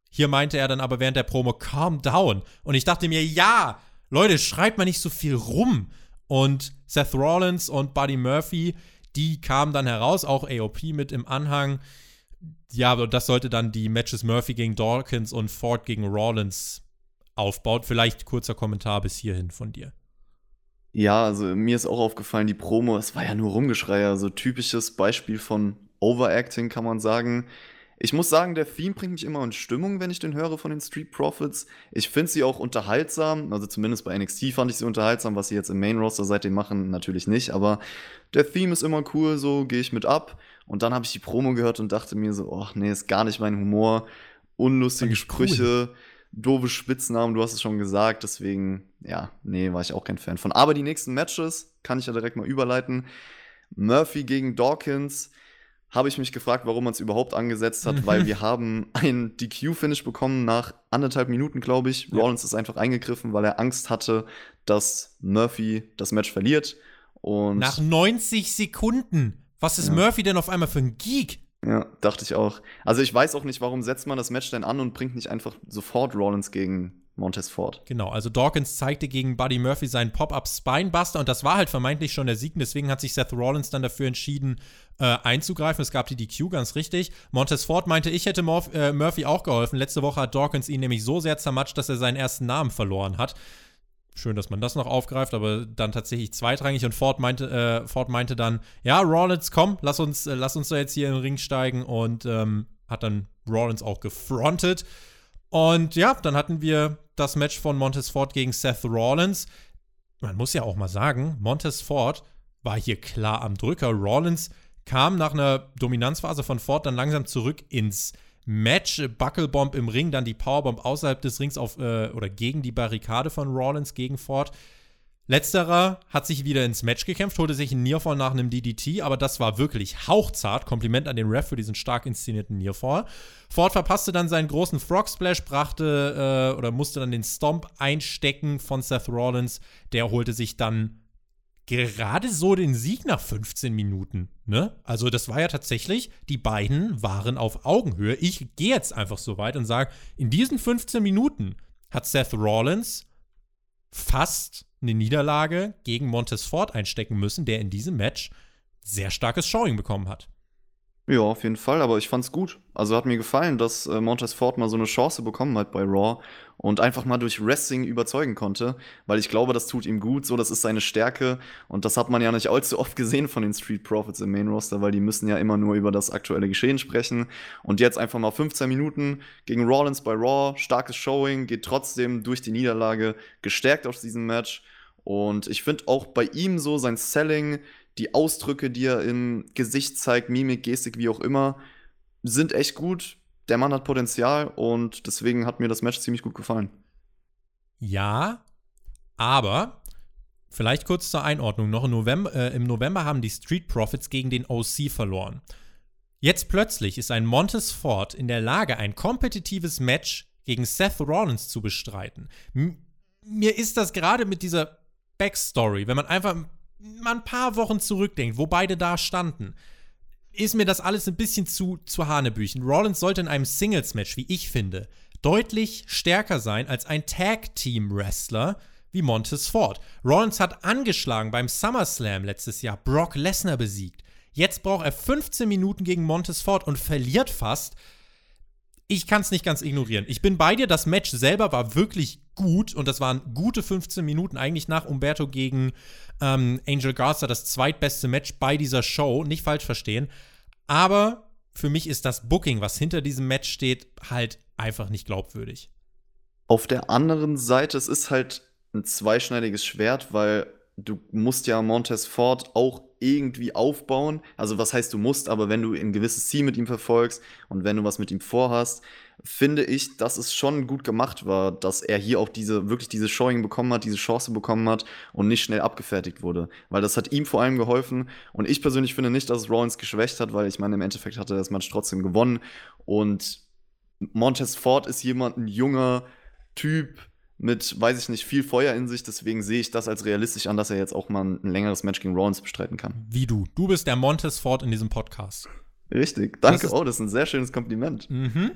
Hier meinte er dann aber während der Promo, calm down. Und ich dachte mir, ja, Leute, schreibt mal nicht so viel rum. Und Seth Rollins und Buddy Murphy, die kamen dann heraus, auch AOP mit im Anhang. Ja, das sollte dann die Matches Murphy gegen Dawkins und Ford gegen Rollins aufbaut. Vielleicht kurzer Kommentar bis hierhin von dir. Ja, also mir ist auch aufgefallen, die Promo, es war ja nur Rumgeschrei, also typisches Beispiel von Overacting, kann man sagen. Ich muss sagen, der Theme bringt mich immer in Stimmung, wenn ich den höre von den Street Profits. Ich finde sie auch unterhaltsam, also zumindest bei NXT fand ich sie unterhaltsam, was sie jetzt im Main Roster seitdem machen, natürlich nicht, aber der Theme ist immer cool, so gehe ich mit ab. Und dann habe ich die Promo gehört und dachte mir so, ach nee, ist gar nicht mein Humor. Unlustige Sprüche. Cool doofe Spitznamen, du hast es schon gesagt, deswegen, ja, nee, war ich auch kein Fan von. Aber die nächsten Matches kann ich ja direkt mal überleiten. Murphy gegen Dawkins habe ich mich gefragt, warum man es überhaupt angesetzt hat, weil wir haben ein DQ-Finish bekommen nach anderthalb Minuten, glaube ich. Ja. Rollins ist einfach eingegriffen, weil er Angst hatte, dass Murphy das Match verliert. Und nach 90 Sekunden. Was ist ja. Murphy denn auf einmal für ein Geek? Ja, dachte ich auch. Also ich weiß auch nicht, warum setzt man das Match denn an und bringt nicht einfach sofort Rollins gegen Montez Ford. Genau, also Dawkins zeigte gegen Buddy Murphy seinen Pop-Up Spinebuster und das war halt vermeintlich schon der Sieg. Deswegen hat sich Seth Rollins dann dafür entschieden, äh, einzugreifen. Es gab die DQ, ganz richtig. Montez Ford meinte, ich hätte äh, Murphy auch geholfen. Letzte Woche hat Dawkins ihn nämlich so sehr zermatscht, dass er seinen ersten Namen verloren hat. Schön, dass man das noch aufgreift, aber dann tatsächlich zweitrangig. Und Ford meinte, äh, Ford meinte dann, ja, Rollins, komm, lass uns, äh, lass uns da jetzt hier in den Ring steigen. Und ähm, hat dann Rollins auch gefrontet. Und ja, dann hatten wir das Match von Montez Ford gegen Seth Rollins. Man muss ja auch mal sagen, Montez Ford war hier klar am Drücker. Rollins kam nach einer Dominanzphase von Ford dann langsam zurück ins Match, Buckelbomb im Ring, dann die Powerbomb außerhalb des Rings auf äh, oder gegen die Barrikade von Rollins gegen Ford. Letzterer hat sich wieder ins Match gekämpft, holte sich einen Nearfall nach einem DDT, aber das war wirklich hauchzart. Kompliment an den Ref für diesen stark inszenierten Nearfall. Ford verpasste dann seinen großen Frog Splash, brachte äh, oder musste dann den Stomp einstecken von Seth Rollins. Der holte sich dann gerade so den Sieg nach 15 Minuten. Ne? Also das war ja tatsächlich, die beiden waren auf Augenhöhe. Ich gehe jetzt einfach so weit und sage, in diesen 15 Minuten hat Seth Rollins fast eine Niederlage gegen Montez Ford einstecken müssen, der in diesem Match sehr starkes Showing bekommen hat. Ja, auf jeden Fall, aber ich fand's gut. Also hat mir gefallen, dass äh, Montez Ford mal so eine Chance bekommen hat bei Raw und einfach mal durch Wrestling überzeugen konnte, weil ich glaube, das tut ihm gut, so das ist seine Stärke und das hat man ja nicht allzu oft gesehen von den Street Profits im Main Roster, weil die müssen ja immer nur über das aktuelle Geschehen sprechen und jetzt einfach mal 15 Minuten gegen Rollins bei Raw, starkes Showing, geht trotzdem durch die Niederlage gestärkt aus diesem Match und ich finde auch bei ihm so sein Selling die Ausdrücke, die er im Gesicht zeigt, Mimik, Gestik, wie auch immer, sind echt gut. Der Mann hat Potenzial und deswegen hat mir das Match ziemlich gut gefallen. Ja, aber vielleicht kurz zur Einordnung noch. Im November, äh, Im November haben die Street Profits gegen den OC verloren. Jetzt plötzlich ist ein Montes Ford in der Lage, ein kompetitives Match gegen Seth Rollins zu bestreiten. M mir ist das gerade mit dieser Backstory, wenn man einfach mal ein paar Wochen zurückdenkt, wo beide da standen, ist mir das alles ein bisschen zu, zu Hanebüchen. Rollins sollte in einem Singles-Match, wie ich finde, deutlich stärker sein als ein Tag-Team-Wrestler wie Montez Ford. Rollins hat angeschlagen beim SummerSlam letztes Jahr Brock Lesnar besiegt. Jetzt braucht er 15 Minuten gegen Montez Ford und verliert fast. Ich kann es nicht ganz ignorieren. Ich bin bei dir, das Match selber war wirklich gut und das waren gute 15 Minuten, eigentlich nach Umberto gegen ähm, Angel Garza das zweitbeste Match bei dieser Show, nicht falsch verstehen. Aber für mich ist das Booking, was hinter diesem Match steht, halt einfach nicht glaubwürdig. Auf der anderen Seite, es ist halt ein zweischneidiges Schwert, weil du musst ja Montez Ford auch irgendwie aufbauen. Also was heißt du musst, aber wenn du ein gewisses Ziel mit ihm verfolgst und wenn du was mit ihm vorhast, finde ich, dass es schon gut gemacht war, dass er hier auch diese, wirklich diese Showing bekommen hat, diese Chance bekommen hat und nicht schnell abgefertigt wurde. Weil das hat ihm vor allem geholfen. Und ich persönlich finde nicht, dass es Rollins geschwächt hat, weil ich meine, im Endeffekt hat er das Match trotzdem gewonnen. Und Montez Ford ist jemand, ein junger Typ, mit, weiß ich nicht, viel Feuer in sich. Deswegen sehe ich das als realistisch an, dass er jetzt auch mal ein längeres Match gegen Rollins bestreiten kann. Wie du. Du bist der Montez Ford in diesem Podcast. Richtig, danke. Das oh, das ist ein sehr schönes Kompliment. Mhm.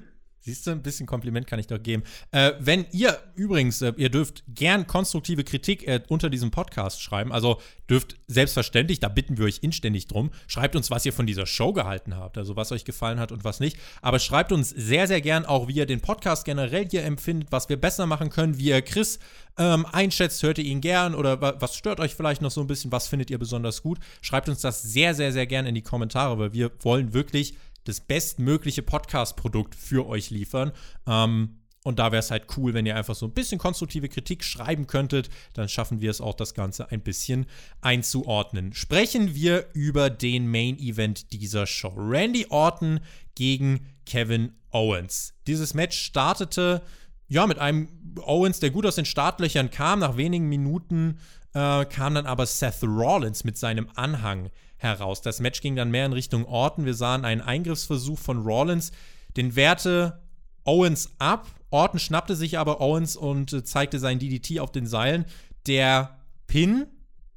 Siehst du, ein bisschen Kompliment kann ich doch geben. Äh, wenn ihr übrigens, äh, ihr dürft gern konstruktive Kritik äh, unter diesem Podcast schreiben. Also dürft selbstverständlich, da bitten wir euch inständig drum, schreibt uns, was ihr von dieser Show gehalten habt, also was euch gefallen hat und was nicht. Aber schreibt uns sehr, sehr gern auch, wie ihr den Podcast generell hier empfindet, was wir besser machen können, wie ihr Chris ähm, einschätzt, hört ihr ihn gern oder was stört euch vielleicht noch so ein bisschen, was findet ihr besonders gut. Schreibt uns das sehr, sehr, sehr gern in die Kommentare, weil wir wollen wirklich das bestmögliche Podcast-Produkt für euch liefern. Ähm, und da wäre es halt cool, wenn ihr einfach so ein bisschen konstruktive Kritik schreiben könntet. Dann schaffen wir es auch, das Ganze ein bisschen einzuordnen. Sprechen wir über den Main Event dieser Show. Randy Orton gegen Kevin Owens. Dieses Match startete ja mit einem Owens, der gut aus den Startlöchern kam. Nach wenigen Minuten äh, kam dann aber Seth Rollins mit seinem Anhang heraus. Das Match ging dann mehr in Richtung Orton. Wir sahen einen Eingriffsversuch von Rollins. Den wehrte Owens ab. Orton schnappte sich aber Owens und äh, zeigte sein DDT auf den Seilen. Der Pin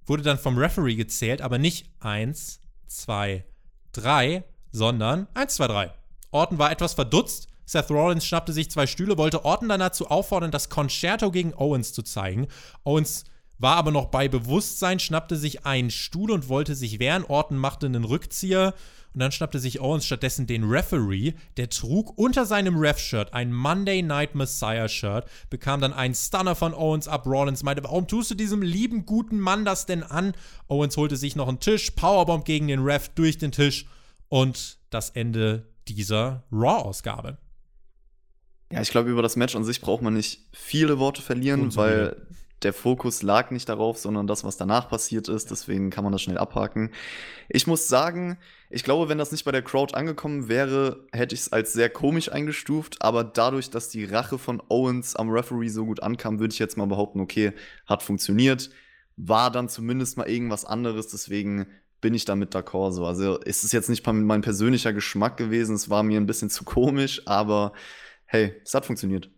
wurde dann vom Referee gezählt, aber nicht 1, 2, 3, sondern 1, 2, 3. Orton war etwas verdutzt. Seth Rollins schnappte sich zwei Stühle, wollte Orton dann dazu auffordern, das Concerto gegen Owens zu zeigen. Owens war aber noch bei Bewusstsein, schnappte sich einen Stuhl und wollte sich wehren. Orton machte einen Rückzieher und dann schnappte sich Owens stattdessen den Referee. Der trug unter seinem Ref-Shirt ein Monday Night Messiah-Shirt, bekam dann einen Stunner von Owens ab. Rollins meinte, warum tust du diesem lieben, guten Mann das denn an? Owens holte sich noch einen Tisch, Powerbomb gegen den Ref durch den Tisch und das Ende dieser Raw-Ausgabe. Ja, ich glaube, über das Match an sich braucht man nicht viele Worte verlieren, weil der Fokus lag nicht darauf, sondern das, was danach passiert ist. Deswegen kann man das schnell abhaken. Ich muss sagen, ich glaube, wenn das nicht bei der Crowd angekommen wäre, hätte ich es als sehr komisch eingestuft. Aber dadurch, dass die Rache von Owens am Referee so gut ankam, würde ich jetzt mal behaupten, okay, hat funktioniert. War dann zumindest mal irgendwas anderes. Deswegen bin ich damit d'accord. So. Also ist es jetzt nicht mein persönlicher Geschmack gewesen. Es war mir ein bisschen zu komisch, aber hey, es hat funktioniert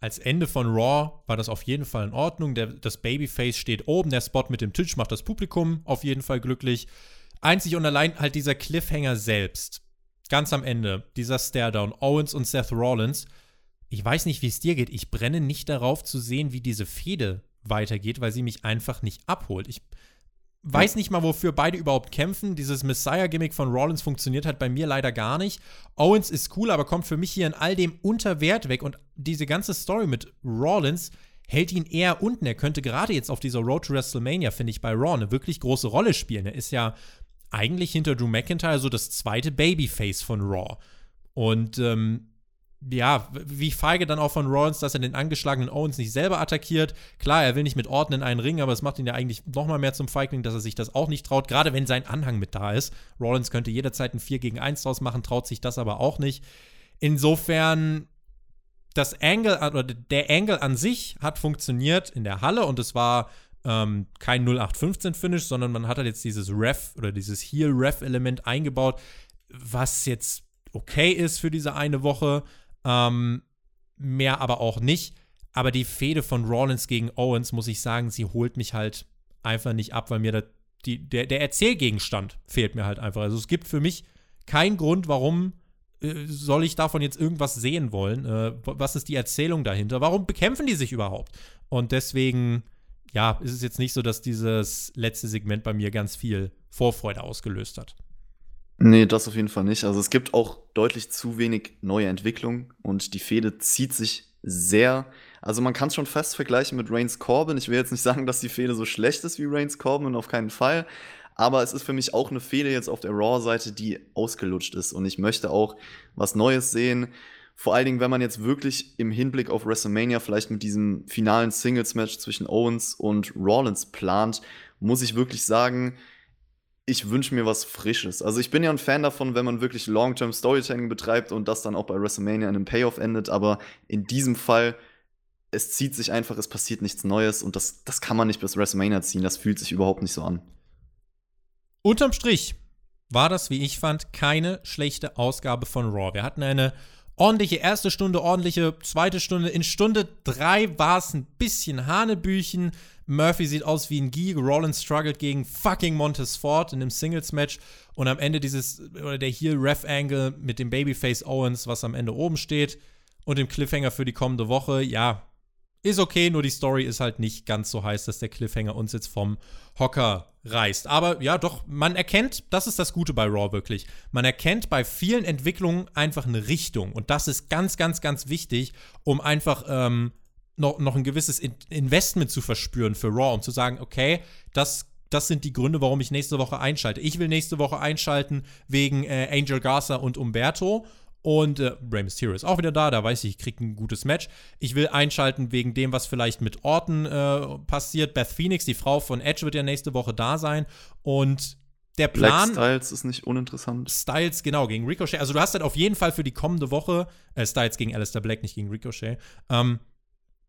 als Ende von Raw war das auf jeden Fall in Ordnung. Der, das Babyface steht oben, der Spot mit dem Tisch macht das Publikum auf jeden Fall glücklich. Einzig und allein halt dieser Cliffhanger selbst. Ganz am Ende, dieser Staredown, Owens und Seth Rollins. Ich weiß nicht, wie es dir geht. Ich brenne nicht darauf zu sehen, wie diese Fehde weitergeht, weil sie mich einfach nicht abholt. Ich weiß nicht mal, wofür beide überhaupt kämpfen. Dieses Messiah-Gimmick von Rollins funktioniert halt bei mir leider gar nicht. Owens ist cool, aber kommt für mich hier in all dem unter Wert weg. Und diese ganze Story mit Rollins hält ihn eher unten. Er könnte gerade jetzt auf dieser Road to WrestleMania, finde ich, bei Raw eine wirklich große Rolle spielen. Er ist ja eigentlich hinter Drew McIntyre so das zweite Babyface von Raw. Und ähm, ja, wie feige dann auch von Rollins, dass er den angeschlagenen Owens nicht selber attackiert. Klar, er will nicht mit Orton in einen Ring, aber es macht ihn ja eigentlich noch mal mehr zum Feigling, dass er sich das auch nicht traut, gerade wenn sein Anhang mit da ist. Rollins könnte jederzeit ein 4 gegen 1 draus machen, traut sich das aber auch nicht. Insofern, das Angle, oder der Angle an sich hat funktioniert in der Halle und es war ähm, kein 0815-Finish, sondern man hat halt jetzt dieses Ref oder dieses Heal-Ref-Element eingebaut, was jetzt okay ist für diese eine Woche. Ähm, mehr aber auch nicht. Aber die Fehde von Rollins gegen Owens, muss ich sagen, sie holt mich halt einfach nicht ab, weil mir das die, der, der Erzählgegenstand fehlt mir halt einfach. Also es gibt für mich keinen Grund, warum äh, soll ich davon jetzt irgendwas sehen wollen? Äh, was ist die Erzählung dahinter? Warum bekämpfen die sich überhaupt? Und deswegen, ja, ist es jetzt nicht so, dass dieses letzte Segment bei mir ganz viel Vorfreude ausgelöst hat. Nee, das auf jeden Fall nicht. Also es gibt auch deutlich zu wenig neue Entwicklung und die Fehde zieht sich sehr. Also man kann es schon fast vergleichen mit Reigns Corbin. Ich will jetzt nicht sagen, dass die Fehde so schlecht ist wie Reigns Corbin, auf keinen Fall. Aber es ist für mich auch eine Fehde jetzt auf der Raw-Seite, die ausgelutscht ist. Und ich möchte auch was Neues sehen. Vor allen Dingen, wenn man jetzt wirklich im Hinblick auf WrestleMania vielleicht mit diesem finalen Singles-Match zwischen Owens und Rollins plant, muss ich wirklich sagen, ich wünsche mir was Frisches. Also ich bin ja ein Fan davon, wenn man wirklich Long-Term Storytelling betreibt und das dann auch bei WrestleMania in einem Payoff endet. Aber in diesem Fall, es zieht sich einfach, es passiert nichts Neues und das, das kann man nicht bis WrestleMania ziehen. Das fühlt sich überhaupt nicht so an. Unterm Strich war das, wie ich fand, keine schlechte Ausgabe von Raw. Wir hatten eine ordentliche erste Stunde, ordentliche zweite Stunde. In Stunde drei war es ein bisschen Hanebüchen. Murphy sieht aus wie ein Geek. Rollins struggelt gegen fucking Montez Ford in einem Singles-Match. Und am Ende dieses, oder der hier Ref-Angle mit dem Babyface Owens, was am Ende oben steht. Und dem Cliffhanger für die kommende Woche. Ja, ist okay, nur die Story ist halt nicht ganz so heiß, dass der Cliffhanger uns jetzt vom Hocker reißt. Aber ja, doch, man erkennt, das ist das Gute bei Raw wirklich. Man erkennt bei vielen Entwicklungen einfach eine Richtung. Und das ist ganz, ganz, ganz wichtig, um einfach ähm, noch, noch ein gewisses Investment zu verspüren für Raw, um zu sagen, okay, das das sind die Gründe, warum ich nächste Woche einschalte. Ich will nächste Woche einschalten wegen äh, Angel Garza und Umberto. Und äh, Rey Mysterio ist auch wieder da, da weiß ich, ich kriege ein gutes Match. Ich will einschalten wegen dem, was vielleicht mit Orton äh, passiert. Beth Phoenix, die Frau von Edge, wird ja nächste Woche da sein. Und der Plan. Black Styles ist nicht uninteressant. Styles, genau, gegen Ricochet. Also du hast halt auf jeden Fall für die kommende Woche, äh, Styles gegen Alistair Black, nicht gegen Ricochet, ähm,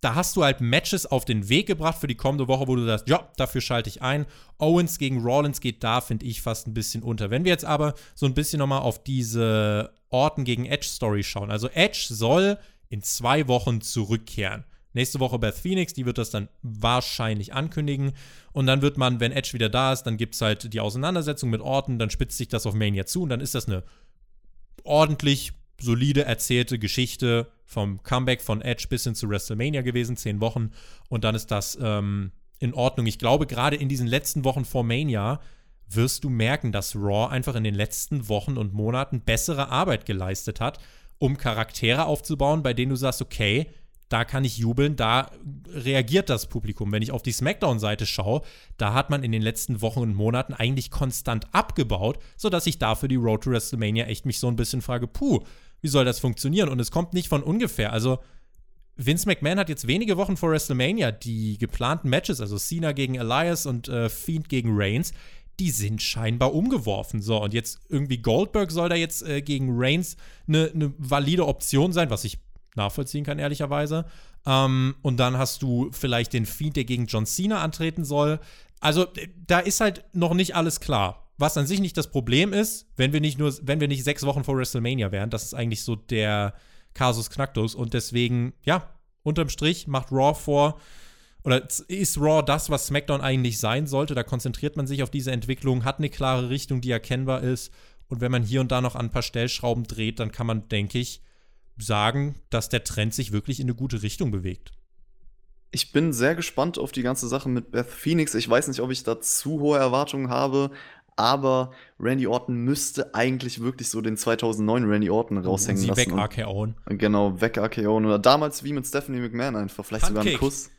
da hast du halt Matches auf den Weg gebracht für die kommende Woche, wo du sagst, ja, dafür schalte ich ein. Owens gegen Rollins geht da, finde ich, fast ein bisschen unter. Wenn wir jetzt aber so ein bisschen nochmal auf diese Orton gegen Edge Story schauen. Also Edge soll in zwei Wochen zurückkehren. Nächste Woche Beth Phoenix, die wird das dann wahrscheinlich ankündigen. Und dann wird man, wenn Edge wieder da ist, dann gibt es halt die Auseinandersetzung mit Orton, dann spitzt sich das auf Mania zu und dann ist das eine ordentlich solide erzählte Geschichte vom Comeback von Edge bis hin zu WrestleMania gewesen, zehn Wochen. Und dann ist das ähm, in Ordnung. Ich glaube, gerade in diesen letzten Wochen vor Mania wirst du merken, dass Raw einfach in den letzten Wochen und Monaten bessere Arbeit geleistet hat, um Charaktere aufzubauen, bei denen du sagst, okay, da kann ich jubeln, da reagiert das Publikum. Wenn ich auf die SmackDown-Seite schaue, da hat man in den letzten Wochen und Monaten eigentlich konstant abgebaut, sodass ich dafür die Road to WrestleMania echt mich so ein bisschen frage, puh, wie soll das funktionieren? Und es kommt nicht von ungefähr. Also, Vince McMahon hat jetzt wenige Wochen vor WrestleMania die geplanten Matches, also Cena gegen Elias und äh, Fiend gegen Reigns, die sind scheinbar umgeworfen. So, und jetzt irgendwie Goldberg soll da jetzt äh, gegen Reigns eine ne valide Option sein, was ich nachvollziehen kann, ehrlicherweise. Ähm, und dann hast du vielleicht den Fiend, der gegen John Cena antreten soll. Also, da ist halt noch nicht alles klar. Was an sich nicht das Problem ist, wenn wir nicht nur, wenn wir nicht sechs Wochen vor WrestleMania wären. Das ist eigentlich so der Kasus Knacktus. Und deswegen, ja, unterm Strich macht Raw vor, oder ist Raw das, was SmackDown eigentlich sein sollte? Da konzentriert man sich auf diese Entwicklung, hat eine klare Richtung, die erkennbar ist. Und wenn man hier und da noch an ein paar Stellschrauben dreht, dann kann man, denke ich, sagen, dass der Trend sich wirklich in eine gute Richtung bewegt. Ich bin sehr gespannt auf die ganze Sache mit Beth Phoenix. Ich weiß nicht, ob ich da zu hohe Erwartungen habe, aber Randy Orton müsste eigentlich wirklich so den 2009 Randy Orton raushängen Sie lassen. weg RKO'n. Genau, weg RKO'n. Oder damals wie mit Stephanie McMahon einfach. Vielleicht Puntkick. sogar einen Kuss.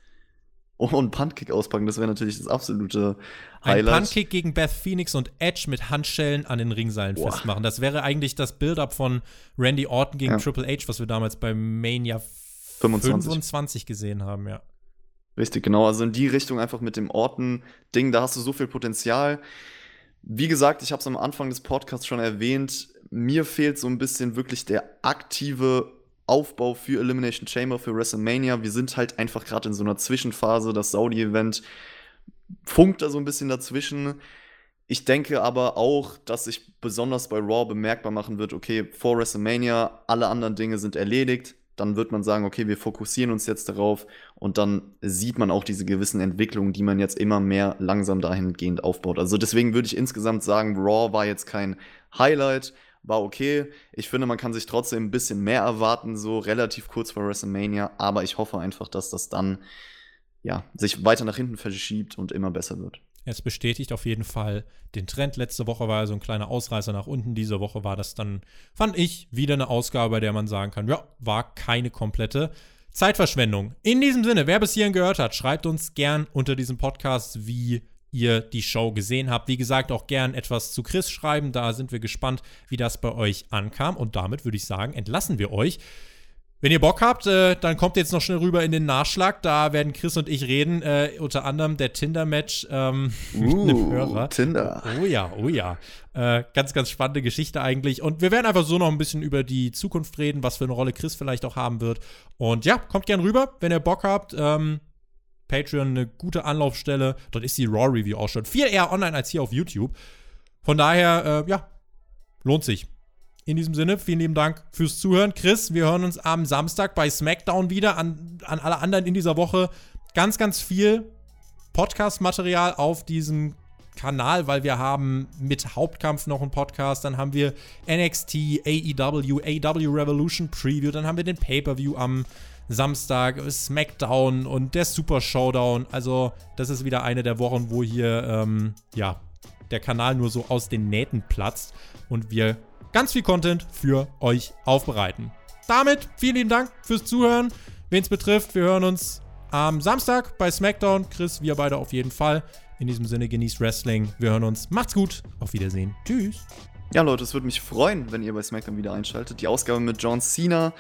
Oh, und Puntkick auspacken, das wäre natürlich das absolute Highlight. Ein Puntkick gegen Beth Phoenix und Edge mit Handschellen an den Ringseilen Boah. festmachen. Das wäre eigentlich das Build-up von Randy Orton gegen Ja. Triple H, was wir damals bei Mania 25. 25 gesehen haben, ja. Richtig, genau. Also in die Richtung einfach mit dem Orten-Ding, da hast du so viel Potenzial. Wie gesagt, ich habe es am Anfang des Podcasts schon erwähnt, mir fehlt so ein bisschen wirklich der aktive Aufbau für Elimination Chamber, für WrestleMania. Wir sind halt einfach gerade in so einer Zwischenphase. Das Saudi-Event funkt da so ein bisschen dazwischen. Ich denke aber auch, dass sich besonders bei Raw bemerkbar machen wird, okay, vor WrestleMania, alle anderen Dinge sind erledigt. Dann wird man sagen, okay, wir fokussieren uns jetzt darauf und dann sieht man auch diese gewissen Entwicklungen, die man jetzt immer mehr langsam dahingehend aufbaut. Also deswegen würde ich insgesamt sagen, Raw war jetzt kein Highlight, war okay. Ich finde, man kann sich trotzdem ein bisschen mehr erwarten, so relativ kurz vor WrestleMania, aber ich hoffe einfach, dass das dann ja, sich weiter nach hinten verschiebt und immer besser wird. Es bestätigt auf jeden Fall den Trend. Letzte Woche war so ein kleiner Ausreißer nach unten. Diese Woche war das dann, fand ich, wieder eine Ausgabe, bei der man sagen kann, ja, war keine komplette Zeitverschwendung. In diesem Sinne, wer bis hierhin gehört hat, schreibt uns gern unter diesem Podcast, wie ihr die Show gesehen habt. Wie gesagt, auch gern etwas zu Chris schreiben. Da sind wir gespannt, wie das bei euch ankam. Und damit würde ich sagen, entlassen wir euch. Wenn ihr Bock habt, äh, dann kommt jetzt noch schnell rüber in den Nachschlag. Da werden Chris und ich reden, äh, unter anderem der Tinder-Match ähm, uh, mit einem Hörer. Tinder. Oh ja, oh ja. Äh, ganz, ganz spannende Geschichte eigentlich. Und wir werden einfach so noch ein bisschen über die Zukunft reden, was für eine Rolle Chris vielleicht auch haben wird. Und ja, kommt gern rüber, wenn ihr Bock habt. Ähm, Patreon eine gute Anlaufstelle. Dort ist die Raw-Review auch schon viel eher online als hier auf YouTube. Von daher, äh, ja, lohnt sich. In diesem Sinne, vielen lieben Dank fürs Zuhören. Chris, wir hören uns am Samstag bei SmackDown wieder. An, an alle anderen in dieser Woche ganz, ganz viel Podcast-Material auf diesem Kanal, weil wir haben mit Hauptkampf noch einen Podcast, dann haben wir NXT, AEW, AEW Revolution Preview, dann haben wir den Pay-Per-View am Samstag, SmackDown und der Super Showdown. Also, das ist wieder eine der Wochen, wo hier, ähm, ja, der Kanal nur so aus den Nähten platzt und wir ganz viel Content für euch aufbereiten. Damit vielen lieben Dank fürs Zuhören. Wen es betrifft, wir hören uns am Samstag bei SmackDown. Chris, wir beide auf jeden Fall. In diesem Sinne genießt Wrestling. Wir hören uns. Macht's gut. Auf Wiedersehen. Tschüss. Ja, Leute, es würde mich freuen, wenn ihr bei SmackDown wieder einschaltet. Die Ausgabe mit John Cena,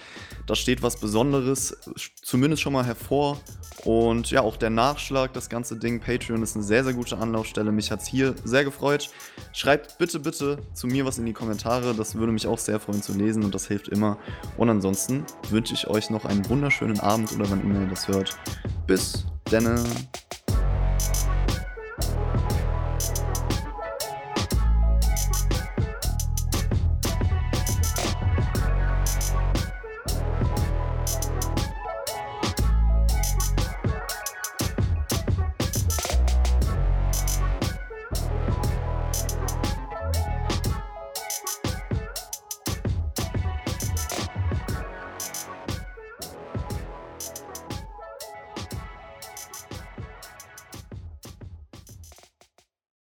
da steht was Besonderes, zumindest schon mal hervor. Und ja, auch der Nachschlag, das ganze Ding, Patreon ist eine sehr, sehr gute Anlaufstelle. Mich hat es hier sehr gefreut. Schreibt bitte, bitte zu mir was in die Kommentare. Das würde mich auch sehr freuen zu lesen und das hilft immer. Und ansonsten wünsche ich euch noch einen wunderschönen Abend oder wann immer ihr das hört. Bis denne.